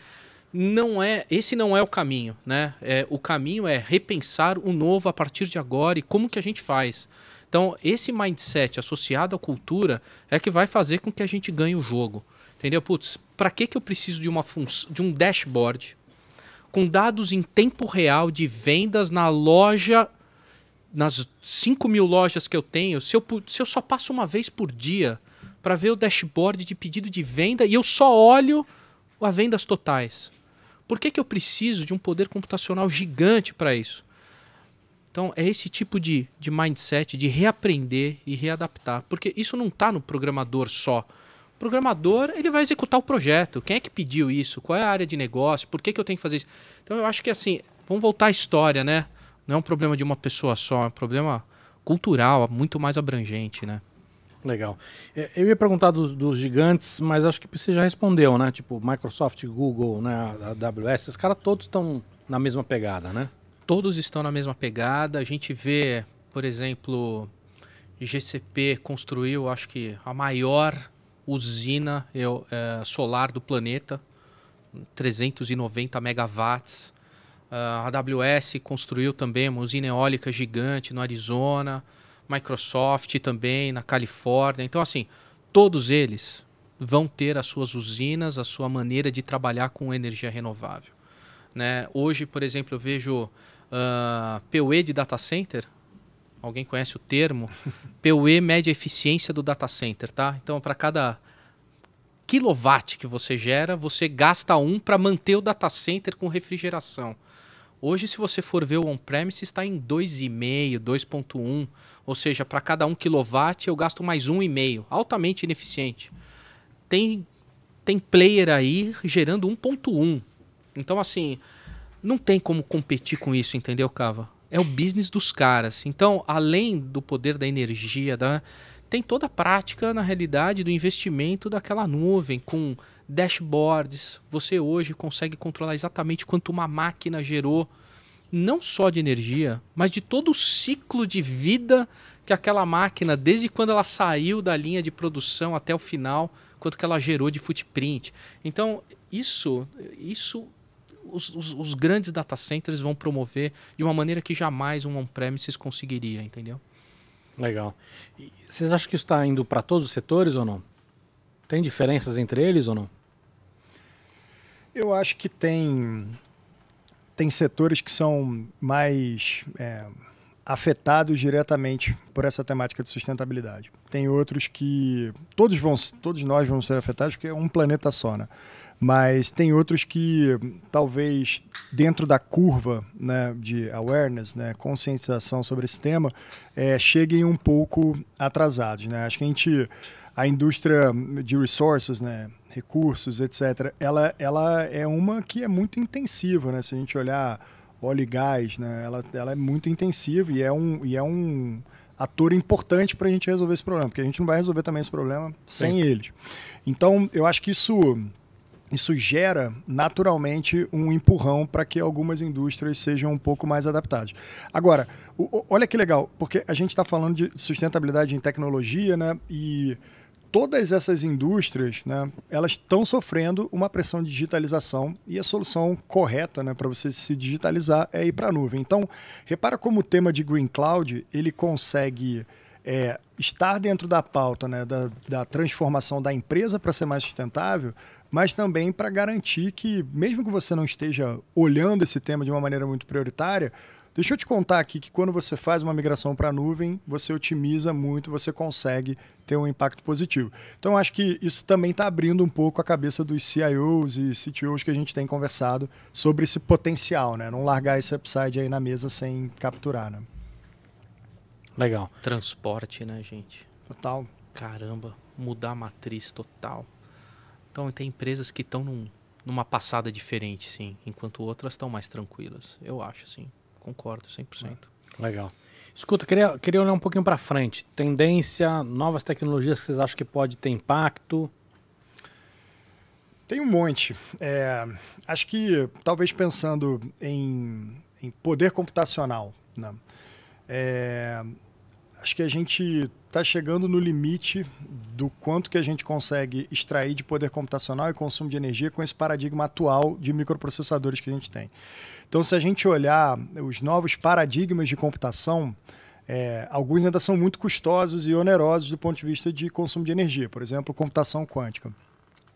não é, esse não é o caminho, né? É, o caminho é repensar o novo a partir de agora e como que a gente faz. Então, esse mindset associado à cultura é que vai fazer com que a gente ganhe o jogo. Entendeu? Putz, para que, que eu preciso de, uma de um dashboard com dados em tempo real de vendas na loja, nas 5 mil lojas que eu tenho, se eu, se eu só passo uma vez por dia para ver o dashboard de pedido de venda e eu só olho as vendas totais? Por que, que eu preciso de um poder computacional gigante para isso? Então, é esse tipo de, de mindset de reaprender e readaptar. Porque isso não está no programador só. O programador ele vai executar o projeto. Quem é que pediu isso? Qual é a área de negócio? Por que, que eu tenho que fazer isso? Então, eu acho que assim, vamos voltar à história, né? Não é um problema de uma pessoa só, é um problema cultural, muito mais abrangente, né? Legal. É, Eu ia perguntar dos, dos gigantes, mas acho que você já respondeu, né? Tipo, Microsoft, Google, né? a AWS, esses caras todos estão na mesma pegada, né? todos estão na mesma pegada. A gente vê, por exemplo, GCP construiu, acho que a maior usina eu- é, solar do planeta, 390 megawatts. Ah, a AWS construiu também uma usina eólica gigante no Arizona, Microsoft também na Califórnia. Então, assim, todos eles vão ter as suas usinas, a sua maneira de trabalhar com energia renovável. Né? Hoje, por exemplo, eu vejo PUE de data center. Alguém conhece o termo? PUE mede a eficiência do data center, tá? Então, para cada quilowatt que você gera, você gasta um para manter o data center com refrigeração. Hoje, se você for ver o on-premise, está em 2,5, 2,1. Ou seja, para cada um quilowatt eu gasto mais um e meio. Altamente ineficiente. Tem tem player aí gerando 1.1. Então, assim, não tem como competir com isso, entendeu, Cava? É o business dos caras. Então, além do poder da energia, da, tem toda a prática, na realidade, do investimento daquela nuvem, com dashboards. Você hoje consegue controlar exatamente quanto uma máquina gerou, não só de energia, mas de todo o ciclo de vida que aquela máquina, desde quando ela saiu da linha de produção até o final, quanto que ela gerou de footprint. Então, isso, isso os, os, os, grandes data centers vão promover de uma maneira que jamais um on-premises conseguiria, entendeu? Legal. E vocês acham que isso está indo para todos os setores ou não? Tem diferenças entre eles ou não? Eu acho que tem tem setores que são mais é, afetados diretamente por essa temática de sustentabilidade. Tem outros que todos vão, todos nós vamos ser afetados porque é um planeta só, né? Mas tem outros que talvez dentro da curva né, de awareness, né, conscientização sobre esse tema, é, cheguem um pouco atrasados. Né? Acho que a gente, a indústria de resources, né, recursos, etc., ela, ela é uma que é muito intensiva. Né? Se a gente olhar óleo e gás, né? ela, ela é muito intensiva e é um, e é um ator importante para a gente resolver esse problema, porque a gente não vai resolver também esse problema sem Sim. eles. Então, eu acho que isso, isso gera naturalmente um empurrão para que algumas indústrias sejam um pouco mais adaptadas. Agora, o, olha que legal, porque a gente está falando de sustentabilidade em tecnologia, né? E todas essas indústrias, né, elas estão sofrendo uma pressão de digitalização e a solução correta né, para você se digitalizar é ir para a nuvem. Então, repara como o tema de Green Cloud ele consegue é, estar dentro da pauta né, da, da transformação da empresa para ser mais sustentável, mas também para garantir que, mesmo que você não esteja olhando esse tema de uma maneira muito prioritária, Deixa eu te contar aqui que quando você faz uma migração para a nuvem, você otimiza muito, você consegue ter um impacto positivo. Então, acho que isso também está abrindo um pouco a cabeça dos CIOs e CTOs que a gente tem conversado sobre esse potencial, né? Não largar esse upside aí na mesa sem capturar, né? Legal. Transporte, né, gente? Total. Caramba, mudar a matriz total. Então, tem empresas que estão num, numa passada diferente, sim, enquanto outras estão mais tranquilas. Eu acho, sim concordo 100%. Legal. Escuta, queria, queria olhar um pouquinho para frente. Tendência, novas tecnologias que vocês acham que pode ter impacto? Tem um monte. É, acho que, talvez pensando em, em poder computacional, né? É, acho que a gente está chegando no limite do quanto que a gente consegue extrair de poder computacional e consumo de energia com esse paradigma atual de microprocessadores que a gente tem. Então, se a gente olhar os novos paradigmas de computação, é, alguns ainda são muito custosos e onerosos do ponto de vista de consumo de energia, por exemplo, computação quântica.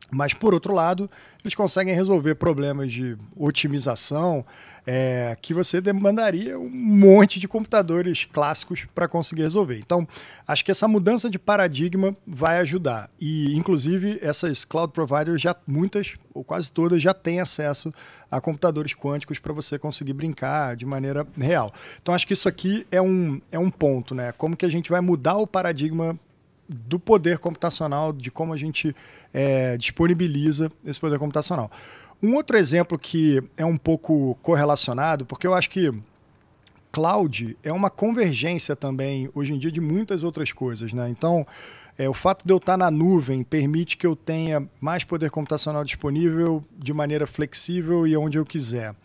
Mas, por outro lado, eles conseguem resolver problemas de otimização é, que você demandaria um monte de computadores clássicos para conseguir resolver. Então, acho que essa mudança de paradigma vai ajudar. E, inclusive, essas cloud providers, já muitas ou quase todas, já têm acesso a computadores quânticos para você conseguir brincar de maneira real. Então, acho que isso aqui é um, é um ponto, né? Como que a gente vai mudar o paradigma do poder computacional, de como a gente é, disponibiliza esse poder computacional. Um outro exemplo que é um pouco correlacionado, porque eu acho que cloud é uma convergência também, hoje em dia, de muitas outras coisas. Né? Então, é, o fato de eu estar na nuvem permite que eu tenha mais poder computacional disponível de maneira flexível e onde eu quiser.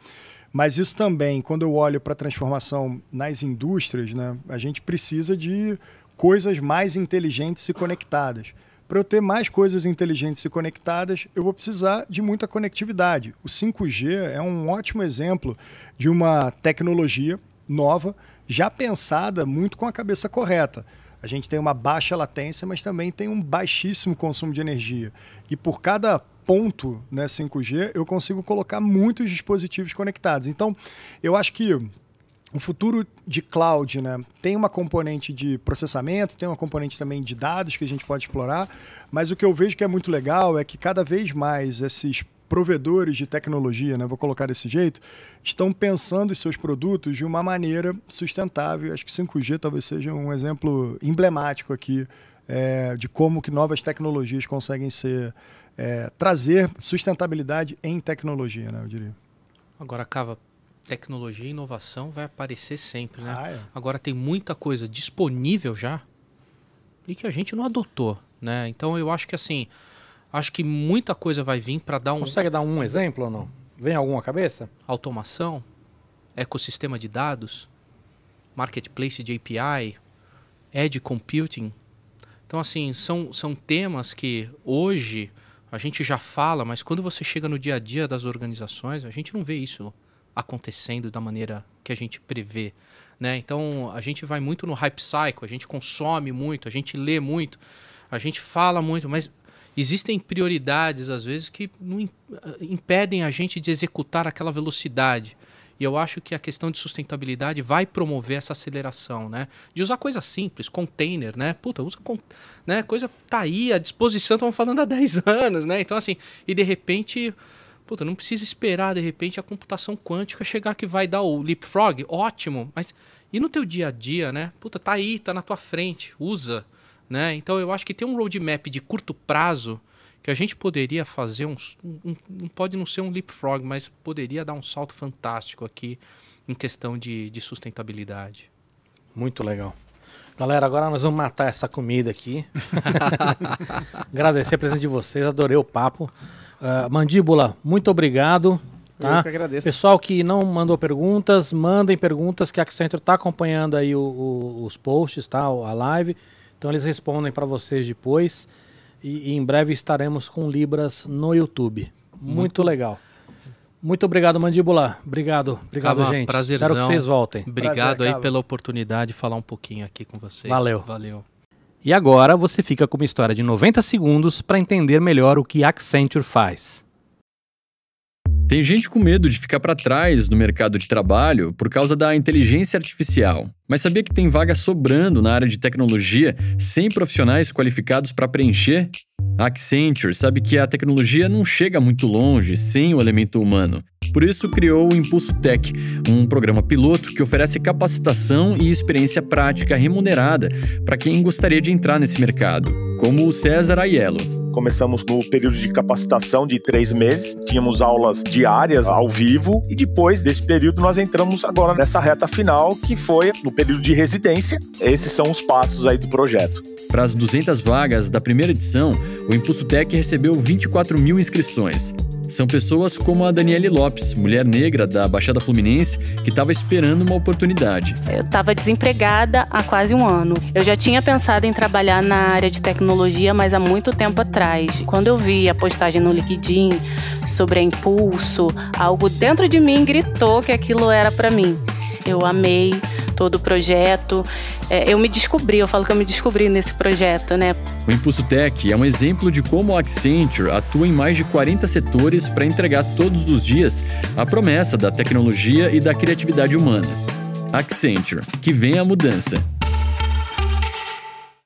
Mas isso também, quando eu olho para a transformação nas indústrias, né, a gente precisa de coisas mais inteligentes e conectadas. Para eu ter mais coisas inteligentes e conectadas, eu vou precisar de muita conectividade. O 5G é um ótimo exemplo de uma tecnologia nova, já pensada muito com a cabeça correta. A gente tem uma baixa latência, mas também tem um baixíssimo consumo de energia. E por cada ponto né, 5G, eu consigo colocar muitos dispositivos conectados. Então, eu acho que o futuro de cloud né, tem uma componente de processamento, tem uma componente também de dados que a gente pode explorar, mas o que eu vejo que é muito legal é que cada vez mais esses provedores de tecnologia, né, vou colocar desse jeito, estão pensando em seus produtos de uma maneira sustentável. Acho que 5G talvez seja um exemplo emblemático aqui é, de como que novas tecnologias conseguem ser é, trazer sustentabilidade em tecnologia, né, eu diria. Agora, Cava, tecnologia e inovação vai aparecer sempre, né? Ah, é. Agora tem muita coisa disponível já e que a gente não adotou, né? Então eu acho que assim, acho que muita coisa vai vir para dar um Consegue dar um exemplo ou não? Vem alguma cabeça? automação, ecossistema de dados, marketplace de API, edge computing. Então, assim, são, são temas que hoje a gente já fala, mas quando você chega no dia a dia das organizações, a gente não vê isso acontecendo da maneira que a gente prevê. Né? Então, a gente vai muito no hype cycle, a gente consome muito, a gente lê muito, a gente fala muito, mas existem prioridades, às vezes, que eh, impedem a gente de executar aquela velocidade. E eu acho que a questão de sustentabilidade vai promover essa aceleração, né? De usar coisa simples, container, né? Puta, usa con- né? Coisa tá aí à disposição, estamos falando há 10 anos, né? Então, assim, e de repente, puta, não precisa esperar, de repente, a computação quântica chegar que vai dar o leapfrog, ótimo, mas e no teu dia a dia, né? Puta, tá aí, tá na tua frente, usa, né? Então eu acho que tem um roadmap de curto prazo que a gente poderia fazer um, um- não pode não ser um leapfrog, mas poderia dar um salto fantástico aqui em questão de, de sustentabilidade. Muito legal. Galera, agora nós vamos matar essa comida aqui. Agradecer a presença de vocês, adorei o papo. Ah, Mandíbula, muito obrigado. Tá? Eu que agradeço. Pessoal que não mandou perguntas, mandem perguntas que a Accenture está acompanhando aí o- o- os posts, tá? A live. Então eles respondem para vocês depois. E, e em breve estaremos com Libras no YouTube. Muito, legal. Muito obrigado, Mandíbula. Obrigado, obrigado, Cava, gente. prazerzão. Espero que vocês voltem. Obrigado Prazer, aí Cava. pela oportunidade de falar um pouquinho aqui com vocês. Valeu. Valeu. E agora você fica com uma história de 90 segundos para entender melhor o que Accenture faz. Tem gente com medo de ficar para trás no mercado de trabalho por causa da inteligência artificial. Mas sabia que tem vaga sobrando na área de tecnologia sem profissionais qualificados para preencher? A Accenture sabe que a tecnologia não chega muito longe sem o elemento humano. Por isso criou o Impulso Tech, um programa piloto que oferece capacitação e experiência prática remunerada para quem gostaria de entrar nesse mercado, como o César Aiello. Começamos no período de capacitação de três meses, tínhamos aulas diárias ao vivo, e depois desse período nós entramos agora nessa reta final, que foi no período de residência. Esses são os passos aí do projeto. Para as 200 vagas da primeira edição, o Impulso Tech recebeu 24 mil inscrições. São pessoas como a Daniele Lopes, mulher negra da Baixada Fluminense, que estava esperando uma oportunidade. Eu estava desempregada há quase um ano. Eu já tinha pensado em trabalhar na área de tecnologia, mas há muito tempo atrás. Quando eu vi a postagem no LinkedIn sobre a Impulso, algo dentro de mim gritou que aquilo era para mim. Eu amei todo o projeto. É, eu me descobri, eu falo que eu me descobri nesse projeto, né? O Impulso Tech é um exemplo de como a Accenture atua em mais de 40 setores para entregar todos os dias a promessa da tecnologia e da criatividade humana. Accenture, que vem a mudança.